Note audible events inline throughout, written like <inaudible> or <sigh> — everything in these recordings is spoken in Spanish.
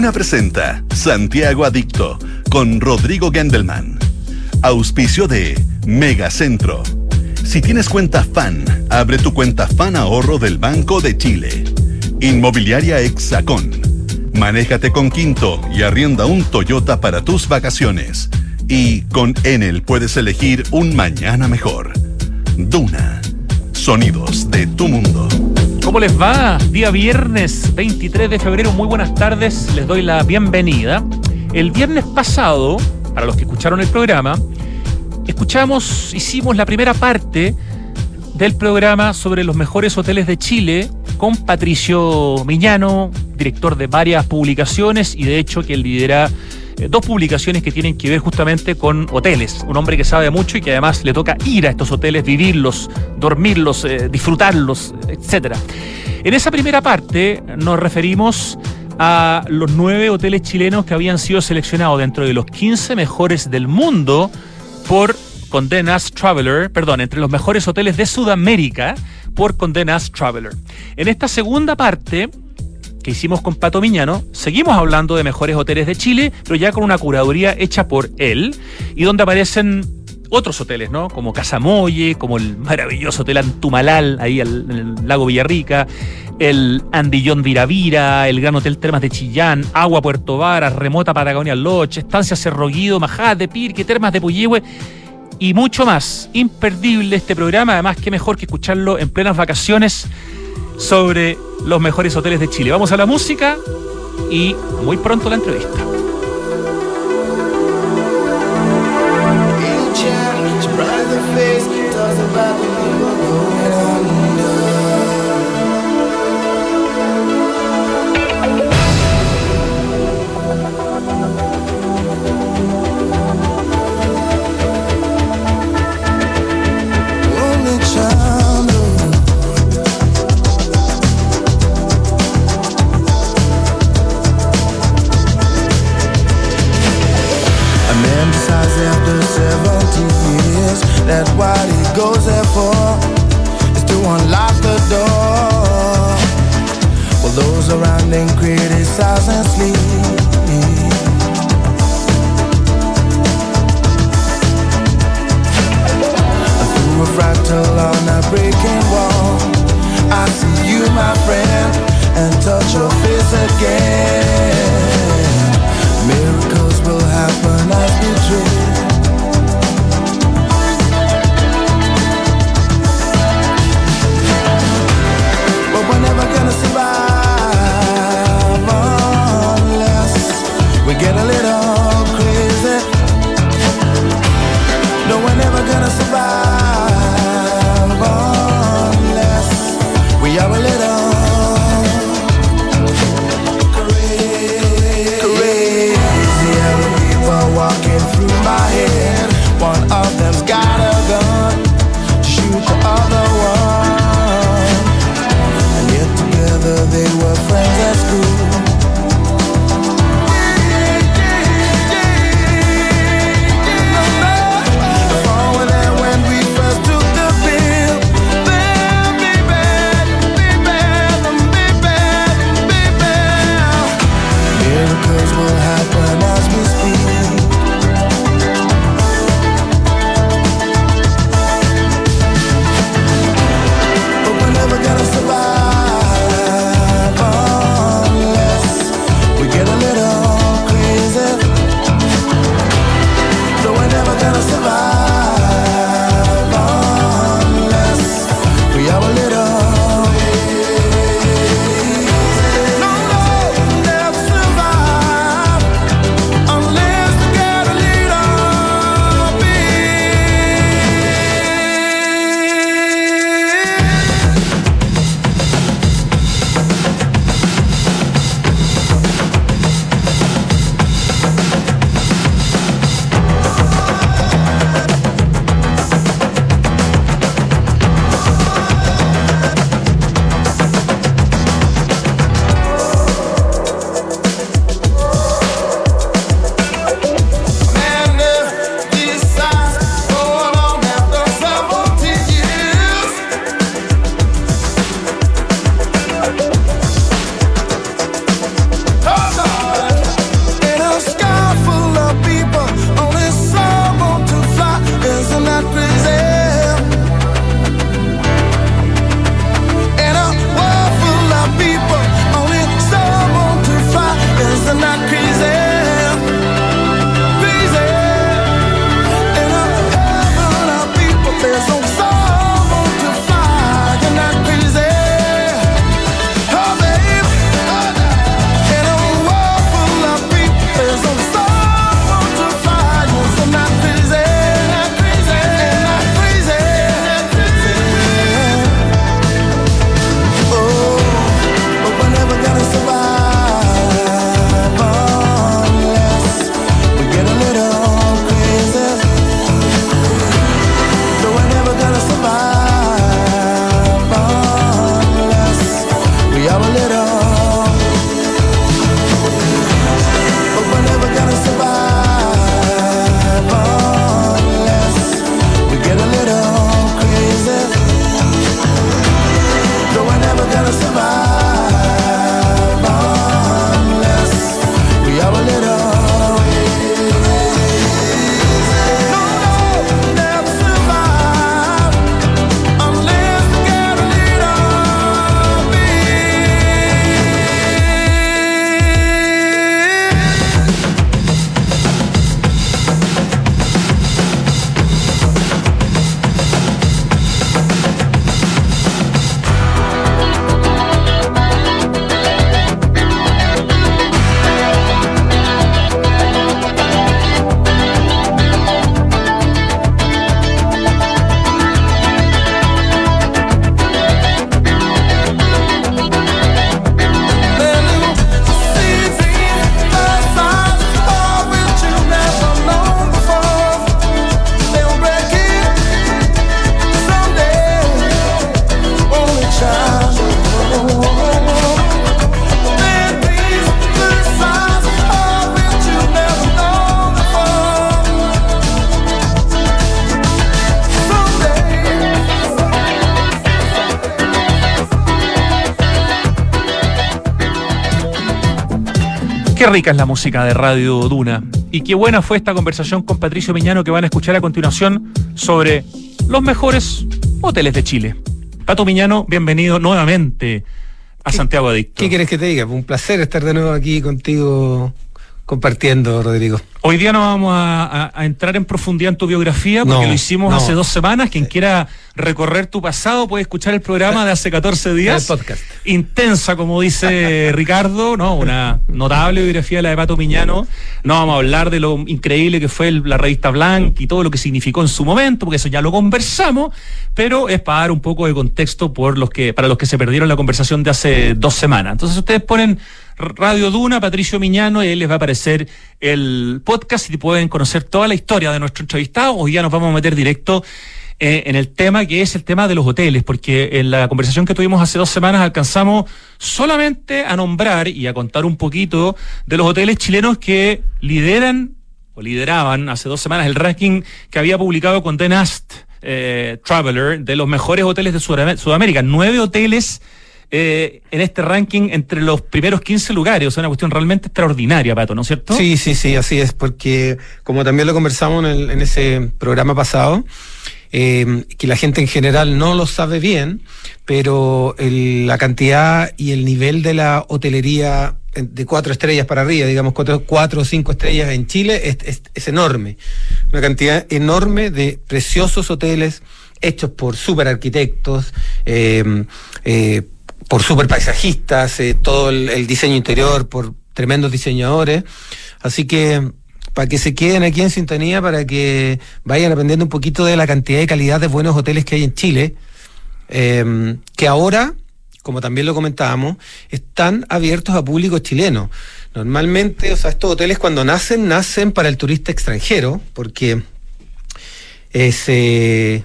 Duna presenta Santiago Adicto con Rodrigo Gendelman. Auspicio de Megacentro. Si tienes cuenta FAN, abre tu cuenta FAN Ahorro del Banco de Chile. Inmobiliaria Hexacón. Manéjate con Quinto y arrienda un Toyota para tus vacaciones. Y con Enel puedes elegir un mañana mejor. Duna. Sonidos de tu mundo. ¿Cómo les va? Día viernes 23 de febrero, muy buenas tardes, les doy la bienvenida. El viernes pasado, para los que escucharon el programa, escuchamos, hicimos la primera parte del programa sobre los mejores hoteles de Chile con Patricio Miñano, director de varias publicaciones y de hecho que lidera eh, dos publicaciones que tienen que ver justamente con hoteles. Un hombre que sabe mucho y que además le toca ir a estos hoteles, vivirlos, dormirlos, eh, disfrutarlos, etc. En esa primera parte nos referimos a los nueve hoteles chilenos que habían sido seleccionados dentro de los 15 mejores del mundo por Condé Nast Traveler, perdón, entre los mejores hoteles de Sudamérica por Condé Nast Traveler. En esta segunda parte que hicimos con Pato Miñano, seguimos hablando de mejores hoteles de Chile, pero ya con una curaduría hecha por él y donde aparecen otros hoteles, ¿no? Como Casamoye, como el maravilloso Hotel Antumalal, ahí en el lago Villarrica, el Andillón de Iravira, el Gran Hotel Termas de Chillán, Agua Puerto Varas, Remota Patagonia Lodge, Estancia Cerro Guido, Majá de Pirque, Termas de Puyehue y mucho más. Imperdible este programa, además que mejor que escucharlo en plenas vacaciones sobre los mejores hoteles de Chile. Vamos a la música y muy pronto la entrevista. Qué rica es la música de Radio Duna. Y qué buena fue esta conversación con Patricio Miñano que van a escuchar a continuación sobre los mejores hoteles de Chile. Pato Miñano, bienvenido nuevamente a Santiago Adicto. ¿Qué quieres que te diga? Un placer estar de nuevo aquí contigo compartiendo, Rodrigo. Hoy día no vamos a, entrar en profundidad en tu biografía porque lo hicimos hace dos semanas. Quien quiera recorrer tu pasado puede escuchar el programa de hace 14 <laughs> días. El podcast. Intensa, como dice <laughs> Ricardo, ¿no? Una notable biografía de la de Pato Miñano. No vamos a hablar de lo increíble que fue la revista Blanc y todo lo que significó en su momento, porque eso ya lo conversamos, pero es para dar un poco de contexto por los que, para los que se perdieron la conversación de hace dos semanas. Entonces ustedes ponen Radio Duna, Patricio Miñano, y ahí les va a aparecer el podcast y pueden conocer toda la historia de nuestro entrevistado. Hoy ya nos vamos a meter directo eh, en el tema que es el tema de los hoteles, porque en la conversación que tuvimos hace dos semanas alcanzamos solamente a nombrar y a contar un poquito de los hoteles chilenos que lideran o lideraban hace dos semanas el ranking que había publicado con The Nast eh, Traveler de los mejores hoteles de Sudamérica. Nueve hoteles eh, en este ranking entre los primeros 15 lugares. O una cuestión realmente extraordinaria, Pato, ¿no es cierto? Sí, sí, sí, así es, porque como también lo conversamos en, ese programa pasado, eh, que la gente en general no lo sabe bien, pero la cantidad y el nivel de la hotelería de cuatro estrellas para arriba, digamos cuatro, cuatro o cinco estrellas en Chile, es, es, enorme. Una cantidad enorme de preciosos hoteles hechos por super arquitectos, eh, eh, por super paisajistas, eh, todo el, diseño interior por tremendos diseñadores. Así que para que se queden aquí en sintonía, para que vayan aprendiendo un poquito de la cantidad y calidad de buenos hoteles que hay en Chile, eh, que ahora, como también lo comentábamos, están abiertos a público chileno. Normalmente, o sea, estos hoteles cuando nacen, nacen para el turista extranjero, porque eh,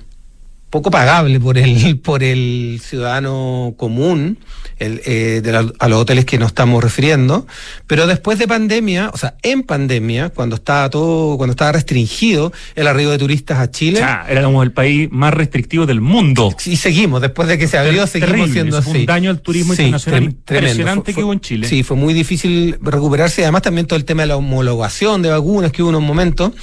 poco pagable por el, <laughs> por el ciudadano común el, eh, de a los hoteles que nos estamos refiriendo, pero después de pandemia, o sea, en pandemia, cuando estaba todo, cuando estaba restringido el arribo de turistas a Chile. Ya, éramos el país más restrictivo del mundo. Y seguimos, después de que se abrió, seguimos siendo así. un daño al turismo internacional impresionante que hubo en Chile. Sí, fue muy difícil recuperarse, y además también todo el tema de la homologación de vacunas que hubo en un momento.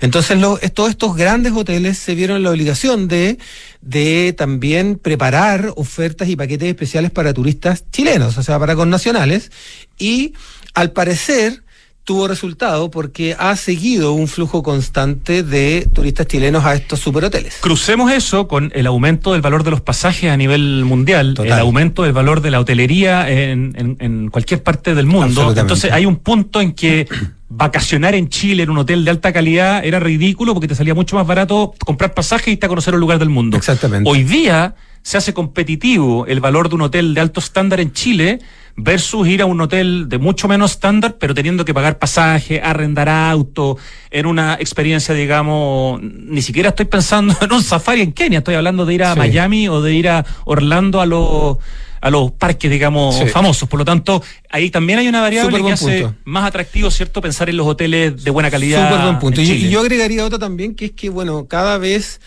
Entonces, todos estos grandes hoteles se vieron la obligación de de también preparar ofertas y paquetes especiales para turistas chilenos, o sea, para connacionales, y al parecer tuvo resultado porque ha seguido un flujo constante de turistas chilenos a estos superhoteles. Crucemos eso con el aumento del valor de los pasajes a nivel mundial, el aumento del valor de la hotelería en, en cualquier parte del mundo. Entonces hay un punto en que <clears throat> vacacionar en Chile en un hotel de alta calidad era ridículo porque te salía mucho más barato comprar pasajes y irte a conocer un lugar del mundo. Exactamente. Hoy día se hace competitivo el valor de un hotel de alto estándar en Chile versus ir a un hotel de mucho menos estándar, pero teniendo que pagar pasaje, arrendar auto, en una experiencia, digamos, ni siquiera estoy pensando <laughs> en un safari en Kenia, estoy hablando de ir a Miami o de ir a Orlando a los a los parques, digamos, famosos. Por lo tanto, ahí también hay una variable que hace más atractivo, ¿cierto?, pensar en los hoteles de buena calidad. Súper buen punto. Y yo agregaría otra también, que es que, bueno, cada vez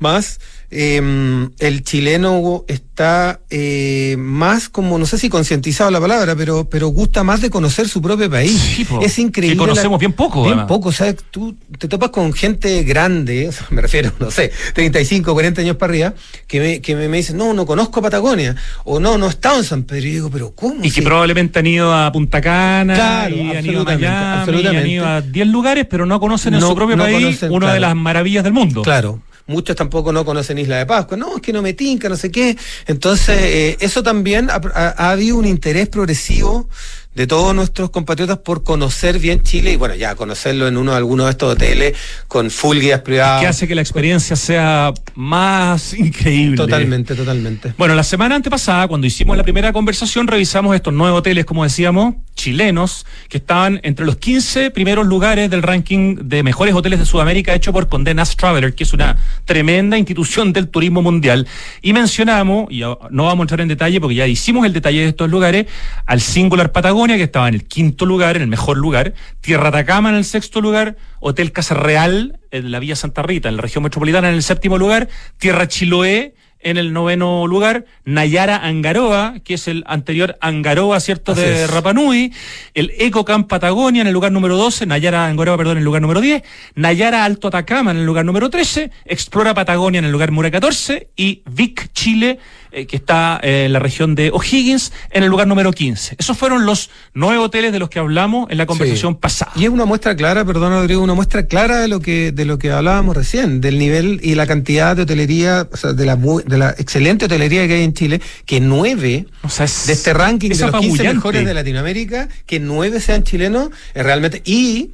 más eh, el chileno está eh, más como, no sé si concientizado la palabra, pero, pero gusta más de conocer su propio país. es increíble. Que conocemos bien poco. Bien poco, sea, tú te topas con gente grande, <laughs> me refiero, no sé, 35, 40 años para arriba, que me, que me, dicen, no, no conozco Patagonia, o no, no he estado en San Pedro. Y digo, pero ¿cómo? Y que probablemente han ido a Punta Cana, y han ido a Miami, han ido a 10 lugares, pero no conocen en su propio país una de las maravillas del mundo. Claro, muchos tampoco no conocen Isla de Pascua, no, es que no me tinca, no sé qué. Entonces, eh, eso también ha, ha, habido un interés progresivo de todos nuestros compatriotas por conocer bien Chile y bueno, ya conocerlo en uno de algunos de estos hoteles con full guías privadas. Que hace que la experiencia sea más increíble. Totalmente, totalmente. Bueno, la semana antepasada, cuando hicimos la primera conversación, revisamos estos nueve hoteles, como decíamos, chilenos, que estaban entre los 15 primeros lugares del ranking de mejores hoteles de Sudamérica hecho por Condenas Traveler, que es una tremenda institución del turismo mundial. Y mencionamos, y no vamos a entrar en detalle porque ya hicimos el detalle de estos lugares, al Singular Patagonia, que estaba en el quinto lugar, en el mejor lugar, Tierra Atacama en el sexto lugar, Hotel Casa Real en la Villa Santa Rita, en la región metropolitana en el séptimo lugar, Tierra Chiloé en el noveno lugar, Nayara Angaroa, que es el anterior Angaroa, ¿cierto?, Así de es. Rapanui, el Ecocamp Patagonia en el lugar número 12, Nayara Angaroa, perdón, en el lugar número 10, Nayara Alto Atacama en el lugar número 13, Explora Patagonia en el lugar número 14 y Vic Chile, eh, que está eh, en la región de O'Higgins, en el lugar número 15. Esos fueron los nueve hoteles de los que hablamos en la conversación Sí. pasada. Y es una muestra clara, perdón Rodrigo, una muestra clara de lo que de lo que hablábamos recién, del nivel y la cantidad de hotelería, o sea, de la de la excelente hotelería que hay en Chile, que nueve O sea, es- de este ranking de los 15 apabullante. mejores de Latinoamérica, que nueve sean chilenos, es realmente y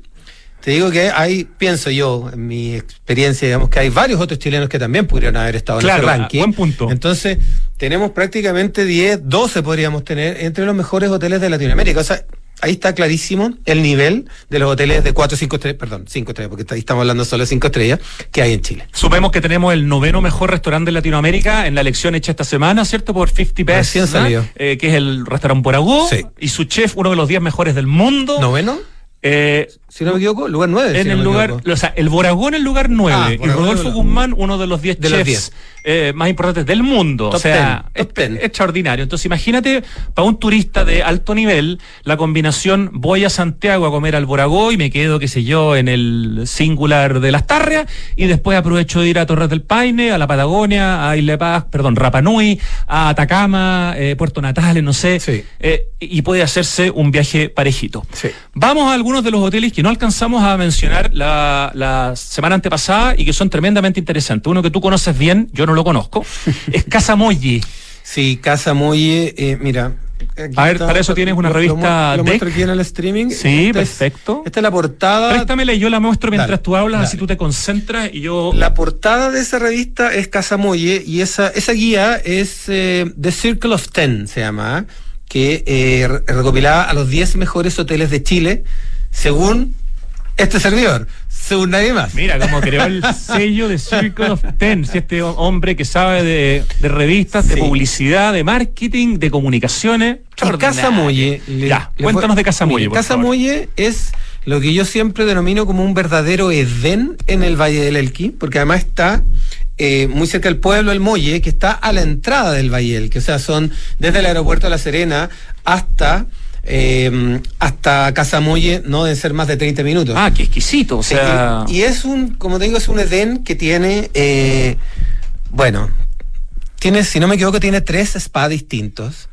te digo que hay, pienso yo, en mi experiencia, digamos que hay varios otros chilenos que también pudieron haber estado Claro, en ese ranking. buen punto. Entonces, tenemos prácticamente 10, 12 podríamos tener entre los mejores hoteles de Latinoamérica. O sea, ahí está clarísimo el nivel de los hoteles de 4 5 estrellas, perdón, 5 estrellas, porque ahí estamos hablando solo de 5 estrellas que hay en Chile. Supemos que tenemos el noveno mejor restaurante de Latinoamérica en la elección hecha esta semana, ¿cierto? Por 50 Best, Recién ¿no? salido. Eh, que es el restaurante Boragó. Sí. Y su chef, uno de los 10 mejores del mundo. ¿Noveno? Eh, Si no me equivoco, lugar 9. en el lugar, o sea, el Boragó en el lugar 9 Ah, y Rodolfo Guzmán, uno de los 10 De los chefs 10. eh, más importantes del mundo. Top o sea, 10, top es- 10. extraordinario. Entonces, imagínate, para un turista de alto nivel, la combinación voy a Santiago a comer al Boragó y me quedo, qué sé yo, en el singular de las Tarrias y después aprovecho de ir a Torres del Paine, a la Patagonia, a Isla Paz, perdón, Rapanui, a Atacama, eh, Puerto Natales, no sé. Sí. eh, y puede hacerse un viaje parejito. Sí. Vamos a algunos de los hoteles que no alcanzamos a mencionar la, la semana antepasada y que son tremendamente interesantes. Uno que tú conoces bien, yo no lo conozco, <laughs> es Casa Molle. Sí, Casa Molle, eh, mira. aquí A ver, para eso tienes una lo- lo revista Lo, muestro aquí en el streaming. Sí, Esta es- perfecto. esta es la portada. Préstamela y yo la muestro mientras Dale, tú hablas, dale. así tú te concentras y yo... La portada de esa revista es Casa Molle y esa, esa guía es eh, The Circle of Ten, se llama, ¿eh? que eh, re- recopilaba a los 10 mejores hoteles de Chile según este servidor, según nadie más. Mira cómo creó el <laughs> sello de Circle of Ten, este ho- hombre que sabe de, de revistas, de publicidad, de marketing, de comunicaciones. Y Casa Molle. le- Ya, le cuéntanos fue- de Casa Molle, Mire, por Casa favor. Molle es lo que yo siempre denomino como un verdadero Edén en el Valle del Elqui, porque además está eh, muy cerca del pueblo El Molle, que está a la entrada del Valle del Elqui. O sea, son desde el aeropuerto de La Serena hasta. Eh, hasta Casa Molle no deben ser más de 30 minutos. Ah, qué exquisito, o sea... y, y es un, como te digo, es un Edén que tiene, eh, bueno, tiene, si no me equivoco, tiene tres spas distintos.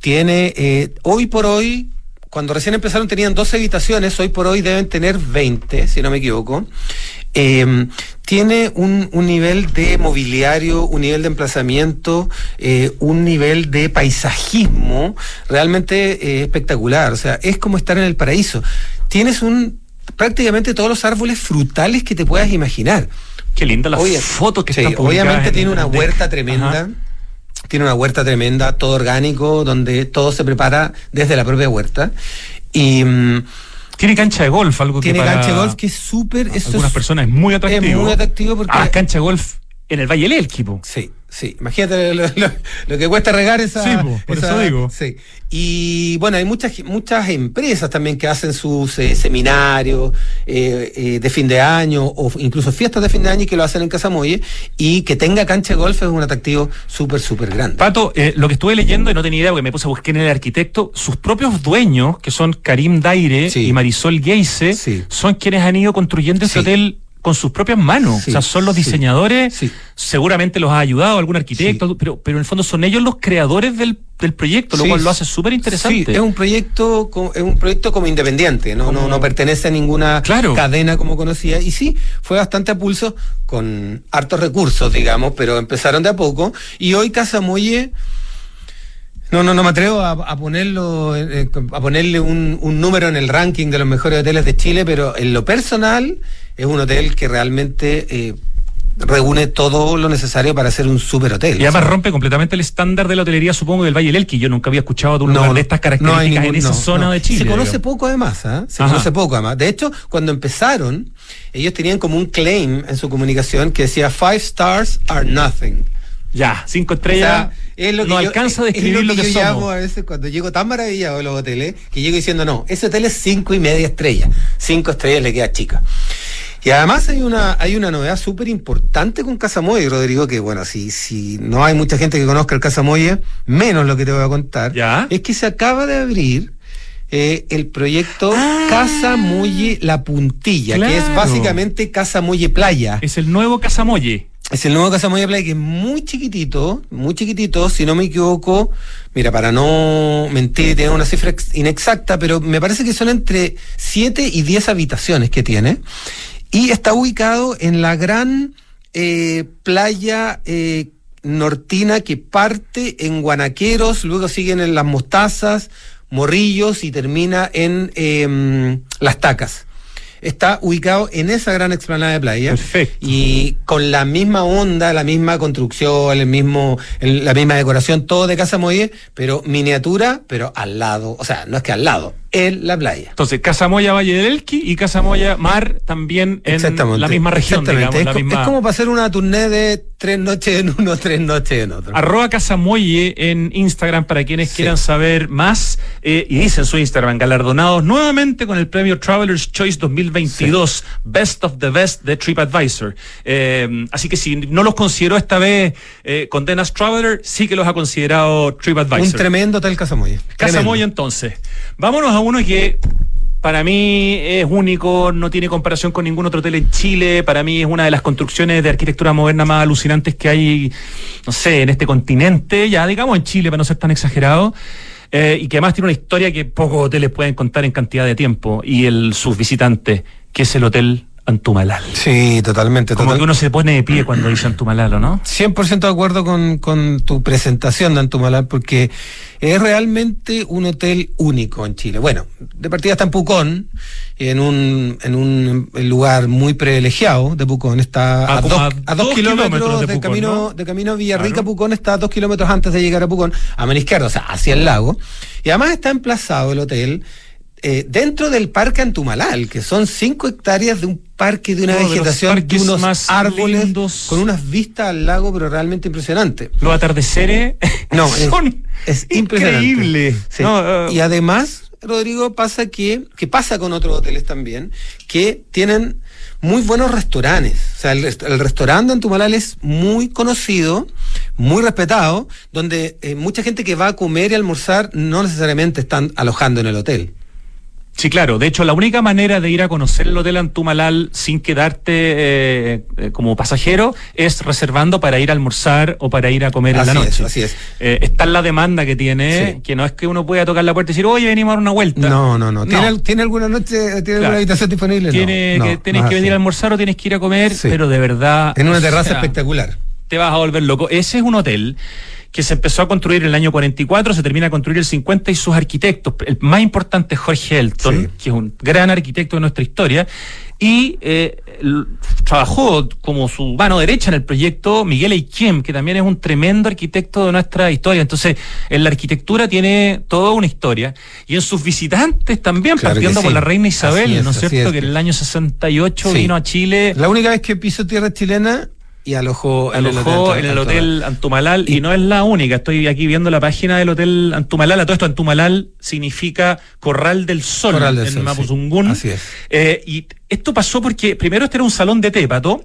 Tiene, eh, hoy por hoy, cuando recién empezaron tenían 12 habitaciones, hoy por hoy deben tener 20, si no me equivoco. Eh, tiene un, un nivel de mobiliario, un nivel de emplazamiento, eh, un nivel de paisajismo realmente eh, espectacular. O sea, es como estar en el paraíso. Tienes un prácticamente todos los árboles frutales que te puedas imaginar. Qué linda las Oye, fotos que sí, están Obviamente en tiene una huerta tremenda. Ajá. Tiene una huerta tremenda, todo orgánico, donde todo se prepara desde la propia huerta. Y mm, Tiene cancha de golf, algo tiene que para cancha de golf que es súper. algunas es- personas es muy atractivo. Es muy atractivo porque. Ah, cancha de golf en el Valle del Elqui, po. Sí, sí. Imagínate lo, lo- lo que cuesta regar esa. Sí, po, por eso digo. Sí. Y bueno, hay muchas, muchas empresas también que hacen sus eh, seminarios eh, eh, de fin de año o incluso fiestas de fin de año y que lo hacen en Casa Molle. Y que tenga cancha de golf es un atractivo súper, súper grande. Pato, lo que estuve leyendo y no tenía idea porque me puse a buscar en el arquitecto, sus propios dueños, que son Karim Daire Sí. y Marisol Geise, Sí. son quienes han ido construyendo ese Sí. hotel con sus propias manos. Sí, O sea, son los diseñadores, sí. seguramente los ha ayudado algún arquitecto, pero, pero en el fondo son ellos los creadores del, del proyecto, lo cual lo hace súper interesante. Sí, es un proyecto, es un proyecto como independiente, no, no, no pertenece a ninguna Claro. cadena como conocía. Y sí, fue bastante a pulso, con hartos recursos, digamos, pero empezaron de a poco. Y hoy Casa Molle, no, no, no me atrevo a, a ponerlo, eh, a ponerle un, un número en el ranking de los mejores hoteles de Chile, pero en lo personal es un hotel que realmente eh, reúne todo lo necesario para ser un super hotel. Y además rompe completamente el estándar de la hotelería, supongo, del Valle del Elqui. Yo nunca había escuchado de un No, lugar de estas características ningún- en esa no, zona de Chile. Se conoce poco además, ¿ah? Se Ajá. conoce poco además. De hecho, cuando empezaron, ellos tenían como un claim en su comunicación que decía five stars are nothing. Ya, cinco O estrellas. sea, es lo que no yo- alcanza a es- describir es lo que, yo llamo somos. a veces cuando llego tan maravillado de los hoteles que llego diciendo no, ese hotel es cinco y media estrellas. Cinco estrellas le queda chica. Y además hay una, hay una novedad súper importante con Casamoye, Rodrigo, que bueno, si, si no hay mucha gente que conozca el Casamoye, menos lo que te voy a contar, ¿Ya? es que se acaba de abrir eh, el proyecto Ah. Casa La Puntilla, que es básicamente Casa Muelle Playa. Es el nuevo Casamoye. Es el nuevo Casa Muelle Playa que es muy chiquitito, muy chiquitito, si no me equivoco, mira, para no mentir, tiene una cifra ex- inexacta, pero me parece que son entre 7 y 10 habitaciones que tiene. Y está ubicado en la gran eh, playa eh, nortina que parte en Guanaqueros, luego siguen en Las Mostazas, Morrillos y termina en em, Las Tacas. Está ubicado en esa gran explanada de playa. Perfecto. Y con la misma onda, la misma construcción, el mismo, el- la misma decoración, todo de Casa Molle, pero miniatura, pero al lado, o sea, no es que al lado, en la playa. Entonces, Casamoya Valle del Elqui y Casamoya Mar también en la misma región, Exactamente. digamos. es, la misma... es como para hacer una tournée de tres noches en uno, <laughs> tres noches en otro. Arroba Casamoye en Instagram para quienes Sí. quieran saber más. eh, y dice en su Instagram, galardonados nuevamente con el premio Traveler's Choice 2022, Best of the Best de TripAdvisor. Eh, así que si no los consideró esta vez eh, Condenas Traveler, sí que los ha considerado TripAdvisor. Un tremendo hotel Casamoye. Casamoya entonces. Vámonos a uno que para mí es único, no tiene comparación con ningún otro hotel en Chile, para mí es una de las construcciones de arquitectura moderna más alucinantes que hay, no sé, en este continente, ya digamos en Chile para no ser tan exagerado. eh, y que además tiene una historia que pocos hoteles pueden contar en cantidad de tiempo y el sus visitantes, que es el Hotel Antumalal. Sí, totalmente. Como total- que uno se pone de pie cuando dice Antumalal, ¿o no? 100% de acuerdo con, con tu presentación de Antumalal, porque es realmente un hotel único en Chile. Bueno, de partida está en Pucón, en un, en un lugar muy privilegiado de Pucón. Está Ah, a, dos, a a dos dos kilómetros, kilómetros de de, Pucón, camino, ¿no? de camino a Villarrica. Claro. Pucón está a dos kilómetros antes de llegar a Pucón, a mano izquierda, o sea, hacia el lago. Y además está emplazado el hotel. Eh, dentro del parque Antumalal, que son cinco hectáreas de un parque de una Uno vegetación, de unos más árboles, lindos. con unas vistas al lago, pero realmente impresionante. Los atardeceres No, <laughs> es, son es. Sí. No, eh, y además, Rodrigo, pasa que, que pasa con otros hoteles también, que tienen muy buenos restaurantes. O sea, el, el restaurante en Tumalal es muy conocido, muy respetado, donde eh, mucha gente que va a comer y almorzar no necesariamente están alojando en el hotel. Sí, claro. De hecho, la única manera de ir a conocer el Hotel Antumalal sin quedarte eh, eh, como pasajero es reservando para ir a almorzar o para ir a comer en la noche. es, así es. Eh, está en la demanda que tiene, Sí. que no es que uno pueda tocar la puerta y decir, oye, venimos a dar una vuelta. No, no, no. ¿Tiene, No. al- ¿tiene alguna noche, tiene Claro. alguna habitación disponible? Tiene no, que, no tienes es que venir a almorzar o tienes que ir a comer, Sí. pero de verdad. En una o terraza sea, espectacular. te vas a volver loco. Ese es un hotel que se empezó a construir en el año 44, se termina a construir el 50 y sus arquitectos, el más importante es Jorge Elton, Sí. que es un gran arquitecto de nuestra historia, y eh, trabajó como su mano derecha en el proyecto Miguel Eiquem, que también es un tremendo arquitecto de nuestra historia. Entonces, en la arquitectura tiene toda una historia, y en sus visitantes también, Claro partiendo por sí. la reina Isabel, es, ¿no es cierto? es. Que en el año 68 Sí. vino a Chile. La única vez que piso tierra chilena y alojó, alojó en el hotel Antumalal y no es la única. Estoy aquí viendo la página del hotel Antumalal. A todo esto, Antumalal significa Corral del Sol Corral del en Mapuzungún. sí. Así es. Eh, y esto pasó porque primero este era un salón de té, Pato.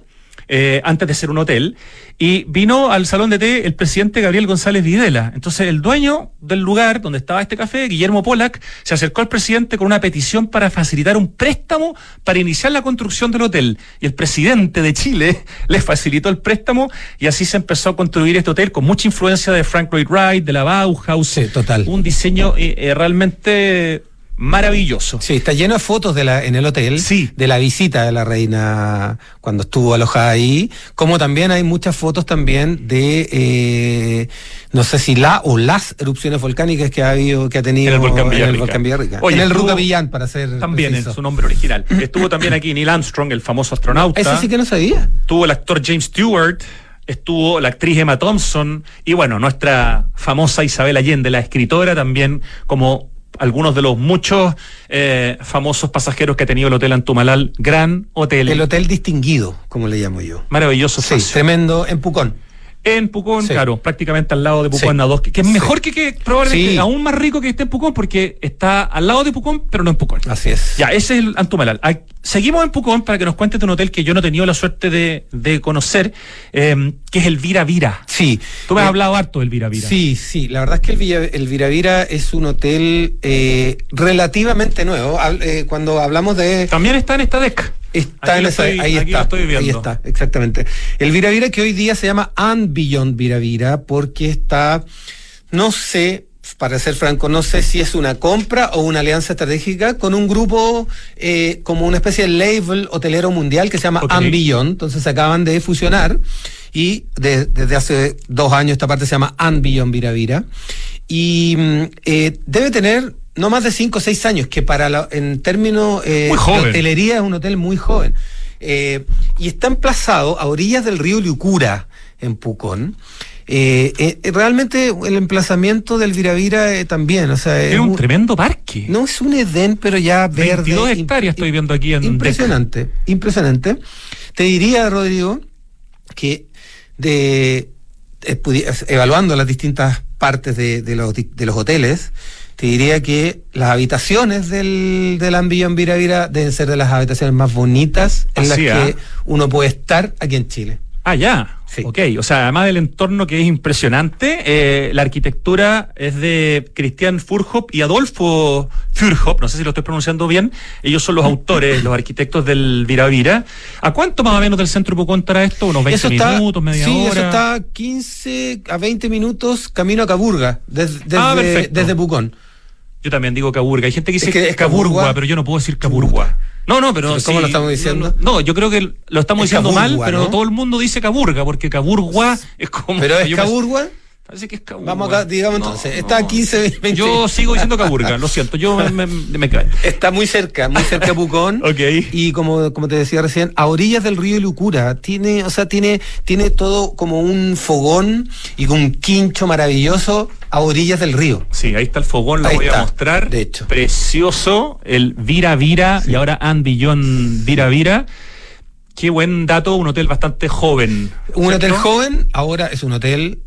Eh, antes de ser un hotel, y vino al salón de té el presidente Gabriel González Videla. Entonces, el dueño del lugar donde estaba este café, Guillermo Polak, se acercó al presidente con una petición para facilitar un préstamo para iniciar la construcción del hotel. Y el presidente de Chile <laughs> le facilitó el préstamo y así se empezó a construir este hotel con mucha influencia de Frank Lloyd Wright, de la Bauhaus. Sí, total. Un diseño eh, eh, realmente maravilloso. Sí, está lleno de fotos de la, en el hotel Sí. de la visita de la reina cuando estuvo alojada ahí, como también hay muchas fotos también de, eh, no sé si la o las erupciones volcánicas que ha habido, que ha tenido En el volcán en Villarrica. el volcán Villarrica. Oye, en el estuvo- Rucavillán, para ser También preciso. en su nombre original. <coughs> Estuvo también aquí Neil Armstrong, el famoso astronauta. Eso sí que no sabía. Estuvo el actor James Stewart, estuvo la actriz Emma Thompson y bueno, nuestra famosa Isabel Allende, la escritora también, como algunos de los muchos eh, famosos pasajeros que ha tenido el Hotel Antumalal, gran hotel, El hotel distinguido, como le llamo yo. maravilloso Sí, espacio. tremendo en Pucón. En Pucón, Sí. claro, prácticamente al lado de Pucón Sí. a dos, que, que es Sí. mejor que, que probablemente aún más rico que esté en Pucón porque está al lado de Pucón, pero no en Pucón. Así es. Ya, ese es el Antumalal. Seguimos en Pucón para que nos cuentes de un hotel que yo no he tenido la suerte de, de conocer, eh, que es el Vira Vira. Sí. Tú me has Eh, hablado harto del Vira Vira. Sí, sí, la verdad es que el, Villa- el Viravira es un hotel eh, relativamente nuevo. Eh, cuando hablamos de... También está en esta deck. Está en esa- estoy- ahí está, estoy viendo. ahí está, exactamente. El Viravira que hoy día se llama And Beyond Viravira porque está, no sé, para ser franco, no sé si es una compra o una alianza estratégica con un grupo eh, como una especie de label hotelero mundial que se llama Ok. And Beyond. Entonces se acaban de fusionar y de- desde hace dos años esta parte se llama And Beyond Viravira. Y mm, eh, debe tener no más de cinco o seis años, que para la- en términos eh, de hotelería es un hotel muy joven. Eh, y está emplazado a orillas del río Liucura, en Pucón. Eh, eh, realmente el emplazamiento del Viravira también, o sea, Es un tremendo parque. no es un Edén, pero ya verde. 22 im- hectáreas estoy viendo aquí en Impresionante, impresionante. Te diría, Rodrigo, que de evaluando las distintas partes de, de los, de los hoteles, te diría que las habitaciones del, del Ambillón Viravira deben ser de las habitaciones más bonitas en las que ¿ah? uno puede estar aquí en Chile. Ah, ya. Sí. Ok, o sea, además del entorno que es impresionante, eh, la arquitectura es de Christian Furhop y Adolfo Furhop, no sé si lo estoy pronunciando bien, ellos son los autores, los arquitectos del Viravira. ¿A cuánto más o menos del centro Pucón estará esto? ¿Unos 20 Eso está, minutos, media sí, hora? eso está 15 a 20 minutos camino a Caburga, des- desde, Ah, desde Pucón. Yo también digo Caburga. Hay gente que dice Es que es Caburgua, Caburgua. pero yo no puedo decir Caburgua. No, no, pero ¿Pero cómo sí, lo estamos diciendo? No, no, yo creo que lo estamos Es diciendo mal, pero ¿no? todo el mundo dice Caburga, porque Caburgua es como... Pero es me- Caburgua. Parece que es Caburgua. Vamos acá, digamos No, entonces. no. Está a 15, 20. Yo sigo diciendo Caburga, lo siento, yo me, me, me cae. Está muy cerca, muy cerca de <laughs> Pucón. Ok. Y como, como te decía recién, a orillas del río Lucura. Tiene, o sea, tiene, tiene todo como un fogón y con un quincho maravilloso a orillas del río. Sí, ahí está el fogón, lo Ahí voy a mostrar. de hecho. Precioso, el Vira Vira y ahora And Billón Vira Vira. Qué buen dato, un hotel bastante joven. Un ¿cierto? hotel joven, ahora es un hotel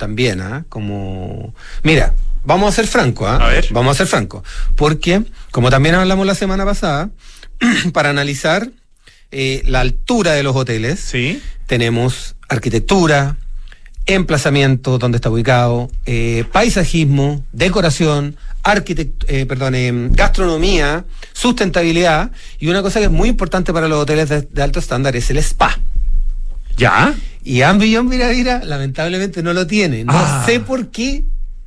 también, ¿ah? Como. Mira, vamos a ser franco, ¿ah? A ver. Vamos a ser franco. Porque, como también hablamos la semana pasada, <clears throat> para analizar eh, la altura de los hoteles, Sí. tenemos arquitectura, emplazamiento, donde está ubicado, eh, paisajismo, decoración, arquitect eh, perdón, eh, gastronomía, sustentabilidad y una cosa que es muy importante para los hoteles de, de alto estándar es el spa. ¿Ya? Y Ambillón Viravira lamentablemente no lo tiene. No Ah. sé por qué,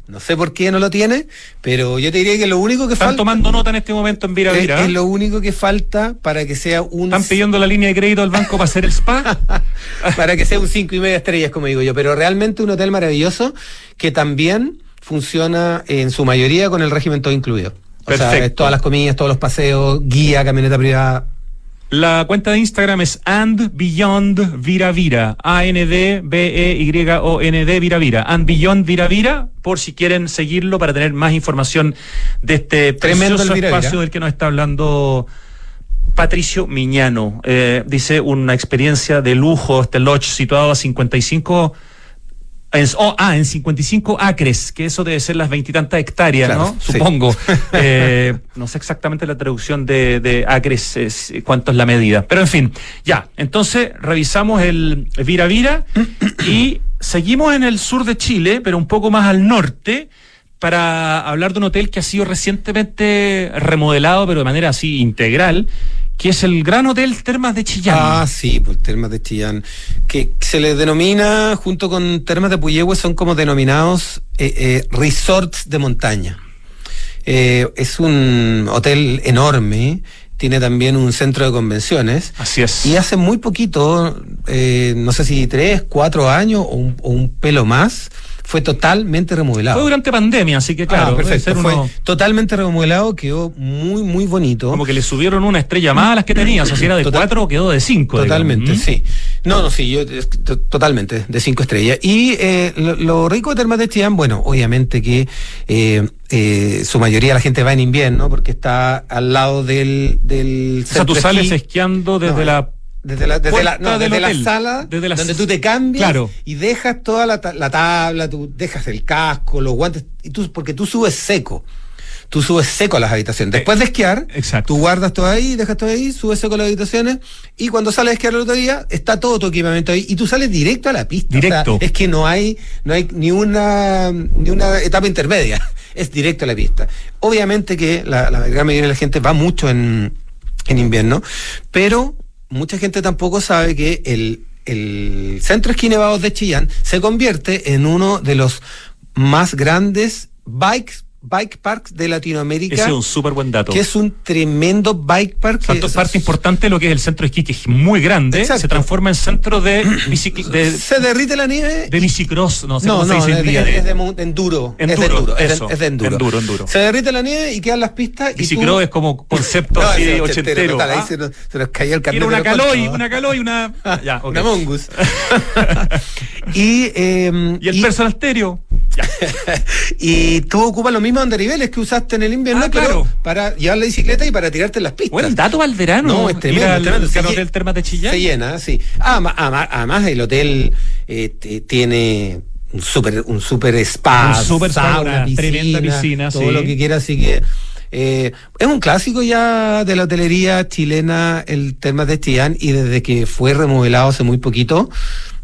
no sé por qué no lo tiene, pero yo te diría que lo único que Están falta tomando nota en este momento en Vira es, lo único que falta para que sea un Están pidiendo la línea de crédito al banco para hacer el spa. <laughs> para que sea un cinco y media estrellas, como digo yo, pero realmente un hotel maravilloso que también funciona en su mayoría con el régimen todo incluido. O sea, Perfecto. todas las comidas, todos los paseos, guía, camioneta privada. La cuenta de Instagram es And Beyond Vira Vira. A-N-D-B-E-Y-O-N-D Vira Vira. And Beyond Vira Vira, por si quieren seguirlo para tener más información de este Tremendo Vira espacio Vira. del que nos está hablando Patricio Miñano. Eh, dice una experiencia de lujo, este lodge situado a 55. En, oh, ah, en 55 acres, que eso debe ser las veintitantas hectáreas, Claro, ¿no? sí. Supongo. <laughs> Eh, no sé exactamente la traducción de, de acres, es, cuánto es la medida. Pero en fin, ya. Entonces, revisamos el Vira Vira <coughs> y seguimos en el sur de Chile, pero un poco más al norte, para hablar de un hotel que ha sido recientemente remodelado, pero de manera así integral, que es el Gran Hotel Termas de Chillán. Ah, sí, pues Termas de Chillán, que se les denomina, junto con Termas de Puyehue, son como denominados eh, eh, resorts de montaña. Eh, es un hotel enorme, tiene también un centro de convenciones. Así es. Y hace muy poquito, no sé si tres, cuatro años o un, o un pelo más, fue totalmente remodelado. Fue durante pandemia, así que claro, Ah, perfecto. Fue uno- totalmente remodelado, quedó muy, muy bonito. como que le subieron una estrella más a las que tenía, o sea, si era de Total- cuatro quedó de cinco. Totalmente, digamos. ¿Mm? sí. No, no, sí, yo totalmente, de cinco estrellas. Y eh, lo, lo rico de Termas de Chillán, bueno, obviamente que eh, eh, su mayoría la gente va en invierno porque está al lado del, del O sea, tú sales esquiando desde No, la Desde la, desde la, no, desde la sala Desde la donde tú te cambias Claro. y dejas toda la, la tabla, tú dejas el casco, los guantes, y tú, porque tú subes seco. Tú subes seco a las habitaciones. Después de esquiar, exacto. tú guardas todo ahí, dejas todo ahí, subes seco a las habitaciones y cuando sales a esquiar el otro día, está todo tu equipamiento ahí y tú sales directo a la pista. Directo. O sea, es que no hay, no hay ni una, ni una etapa intermedia. <laughs> Es directo a la pista. Obviamente que la, la gran mayoría de la gente va mucho en, en invierno, pero mucha gente tampoco sabe que el, el Centro Esquí Nevados de Chillán se convierte en uno de los más grandes bikes, bike parks de Latinoamérica. Ese es un súper buen dato. que es un tremendo bike park. Tanto es- parte importante de lo que es el centro de esquí, que es muy grande, Exacto. se transforma en centro de, de, se derrite la nieve de bicicross, no sé no, cómo se no, dice es, hoy día, es- de- es de enduro. es de Enduro, es de- eso, es de enduro. enduro, enduro. Se derrite la nieve y quedan las pistas. y Bicicross tú- es como concepto <laughs> No, así de ochentero. total, ahí ¿ah? se, nos, se nos cayó el Quiero una cortos. una caloy, una. <laughs> Ya, ok. Una mongus. <laughs> y, eh, Y el personal stereo. <laughs> Y tú ocupas lo mismo andariveles que usaste en el invierno, Ah, pero para llevar la bicicleta y para tirarte las pistas. Bueno, el dato el verano. No, es tremendo, al es tremendo. Se Hotel Termas de Chillán. Se llena, sí. Además, el hotel eh, tiene un super, un super spa, Un super sauna, una tremenda piscina, todo sí. lo que quieras, así que eh, es un clásico ya de la hotelería chilena, el Termas de Chillán, y desde que fue remodelado hace muy poquito,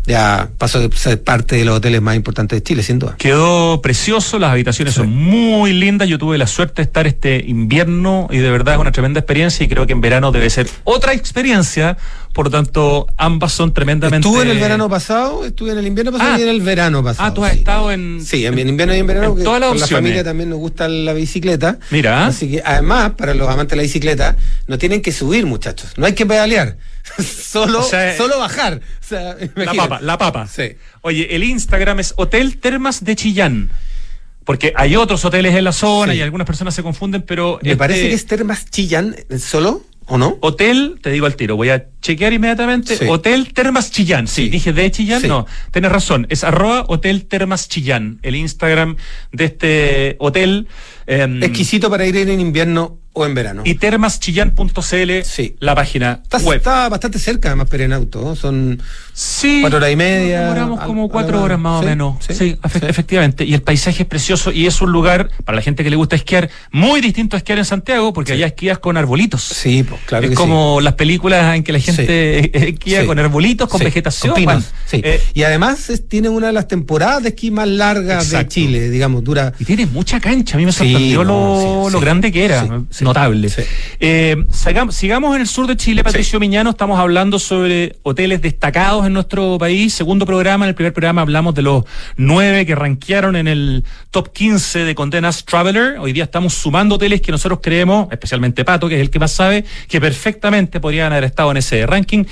ya pasó a ser parte de los hoteles más importantes de Chile, sin duda. Quedó precioso, las habitaciones Sí. son muy lindas. Yo tuve la suerte de estar este invierno y de verdad es una tremenda experiencia y creo que en verano debe ser otra experiencia. Por lo tanto, ambas son tremendamente. Estuve en el verano pasado, estuve en el invierno pasado Ah. y en el verano pasado. Ah, tú has sí. estado en. Sí, en invierno y en verano, En todas las con la familia también nos gusta la bicicleta. Mira. Así que además, para los amantes de la bicicleta, no tienen que subir, muchachos. No hay que pedalear. <laughs> solo, O sea, solo bajar. O sea, La papa, la papa. Sí. Oye, el Instagram es Hotel Termas de Chillán. Porque hay otros hoteles en la zona Sí. y algunas personas se confunden, pero. Me este parece que es Termas Chillán solo, ¿o no? Hotel, te digo al tiro, voy a chequear inmediatamente. Sí. Hotel Termas Chillán. Sí, Sí. dije de Chillán. Sí. No, tienes razón. Es arroba Hotel Termas Chillán, el Instagram de este hotel. em, Exquisito para ir en invierno o en verano. y termaschillán.cl, Sí. la página está, web. está bastante cerca, además, pero en auto. ¿no? Son Sí. Cuatro horas y media, demoramos como cuatro horas más. o Sí, menos. sí, Sí, efe- sí. efectivamente. Y el paisaje es precioso y es un lugar, para la gente que le gusta esquiar, muy distinto a esquiar en Santiago, porque allá esquías con arbolitos. Sí, pues claro es que como las películas en que la gente <laughs> esquía con arbolitos, con vegetación. con pinos. Eh, y además es- tiene una de las temporadas de esquí más largas de. Chile, digamos, dura. y tiene mucha cancha. A mí me sorprendió no, lo, lo grande que era. Sí. Notable. Sí. Eh, sigamos, sigamos en el sur de Chile, Patricio Miñano. Estamos hablando sobre hoteles destacados en nuestro país. Segundo programa. En el primer programa hablamos de los nueve que rankearon en el top 15 de Condenas Traveler. Hoy día estamos sumando hoteles que nosotros creemos, especialmente Pato, que es el que más sabe, que perfectamente podrían haber estado en ese ranking.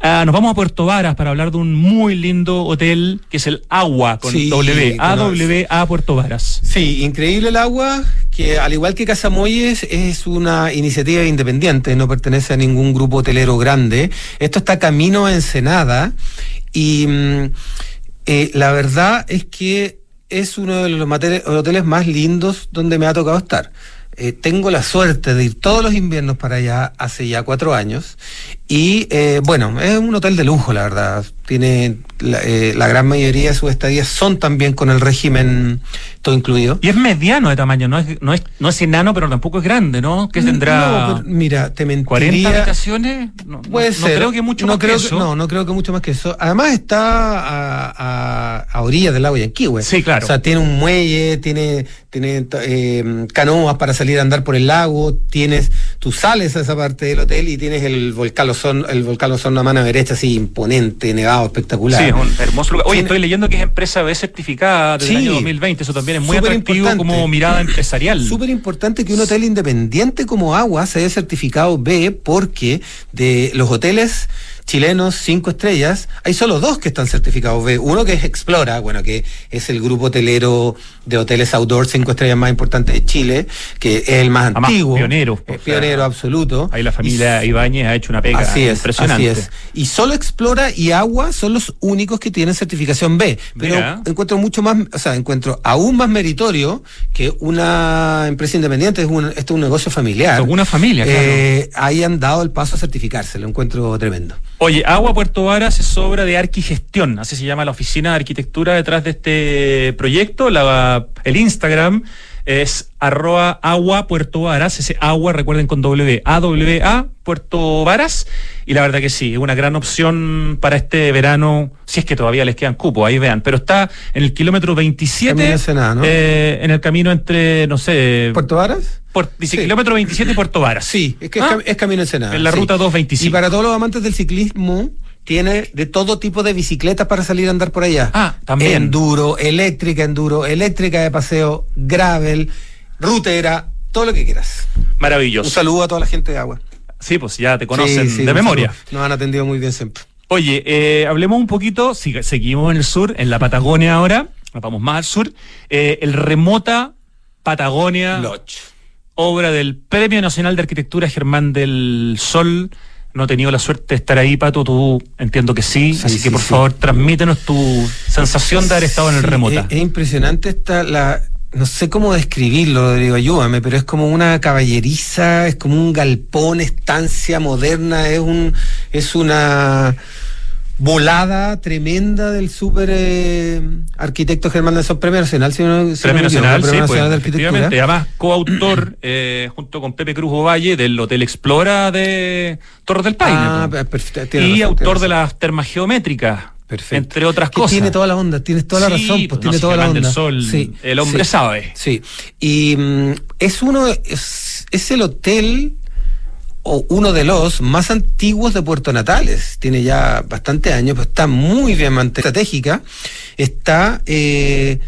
Ah, nos vamos a Puerto Varas para hablar de un muy lindo hotel que es el Agua con Sí, W. AWA Puerto Varas. Sí, increíble el agua, que al igual que Casamoyes es una iniciativa independiente, no pertenece a ningún grupo hotelero grande. Esto está camino a Ensenada y mm, eh, la verdad es que es uno de los hoteles más lindos donde me ha tocado estar. Eh, tengo la suerte de ir todos los inviernos para allá hace ya cuatro años y eh, bueno, es un hotel de lujo, la verdad. Tiene la, eh, la gran mayoría de sus estadías son también con el régimen todo incluido. Y es mediano de tamaño, no es, no es, no es enano, pero tampoco es grande, ¿no? Que tendrá No, pero mira, te mentiría. 40 habitaciones. No, no- Puede no ser. creo que mucho no más creo que eso. no, no creo que mucho más que eso. Además está a, a, a orillas del lago Yanquihue. Sí, claro. O sea, tiene un muelle, tiene, tiene eh, canoas para salir a andar por el lago, tienes, tú sales a esa parte del hotel y tienes el volcán Lozón, el volcán Lozón a mano derecha, así imponente, nevado, espectacular. Sí, es un hermoso lugar. Oye, estoy leyendo que es empresa B certificada desde Sí. el año 2020. Eso también es muy atractivo importante. como mirada empresarial. Súper importante que un hotel independiente como Agua se dé certificado B porque de los hoteles chilenos cinco estrellas hay solo dos que están certificados B. Uno que es Explora, bueno, que es el grupo hotelero de hoteles outdoor cinco estrellas más importantes de Chile, que es el más Además, antiguo. pionero, Es sea, pionero absoluto. Ahí la Y familia Ibáñez ha hecho una pega Así es, impresionante. así es. Y solo Explora y Agua son los únicos que tienen certificación B. Pero Mira. encuentro mucho más, o sea, encuentro aún más meritorio que una empresa independiente, es un, esto es un negocio familiar. Una familia, claro. eh, hayan dado el paso a certificarse, lo encuentro tremendo. Oye, Agua Puerto Varas es obra de Arquigestión, así se llama la oficina de arquitectura detrás de este proyecto. La, el Instagram es arroba agua Puerto Varas, ese agua, recuerden con W, A-W-A, Puerto Varas. Y la verdad que sí, es una gran opción para este verano, si es que todavía les quedan cupos, ahí vean. Pero está en el kilómetro 27, Camino Ensenada, ¿no? eh, en el camino entre, no sé, ¿Puerto Varas? Puer- dice Sí. kilómetro 27 y Puerto Varas. Sí, es que es, Ah, cam- es Camino Ensenada. en la sí. ruta 225. Y para todos los amantes del ciclismo, tiene de todo tipo de bicicletas para salir a andar por allá. Ah, también. Enduro, eléctrica enduro, eléctrica de paseo, gravel, rutera, todo lo que quieras. Un Maravilloso. saludo a toda la gente de agua. Sí, pues ya te conocen Sí, sí, de un memoria. saludo. Nos han atendido muy bien siempre. Oye, eh, hablemos un poquito, si- seguimos en el sur, en la Patagonia ahora, nos vamos más al sur, eh, el Remota Patagonia, Lodge. obra del Premio Nacional de Arquitectura Germán del Sol. No he tenido la suerte de estar ahí, Pato, tú entiendo que sí, Sí, así sí, que por sí. favor transmítenos tu sensación de haber estado en el Remota. Es, es impresionante esta la no sé cómo describirlo, Rodrigo, ayúdame, pero es como una caballeriza, es como un galpón, estancia moderna, es un es una volada tremenda del super eh, arquitecto Germán Nelson Premio Nacional, si no, si Premio no Nacional, Premio sí, Nacional pues, de Arquitectura. efectivamente. Además, coautor eh, junto con Pepe Cruz Ovalle del Hotel Explora de Torres del Paine. Ah, pues. perfecto, y razón, autor de las termas geométricas, Perfecto. entre otras Que cosas. Tiene toda la onda, tienes toda la Sí, razón, pues pues, tiene toda la onda. Sol, el hombre sí, sabe. Sí. Y mm, es uno, es, es el hotel o uno de los más antiguos de Puerto Natales. Tiene ya bastante años, pero está muy bien. Estratégica. Está, eh,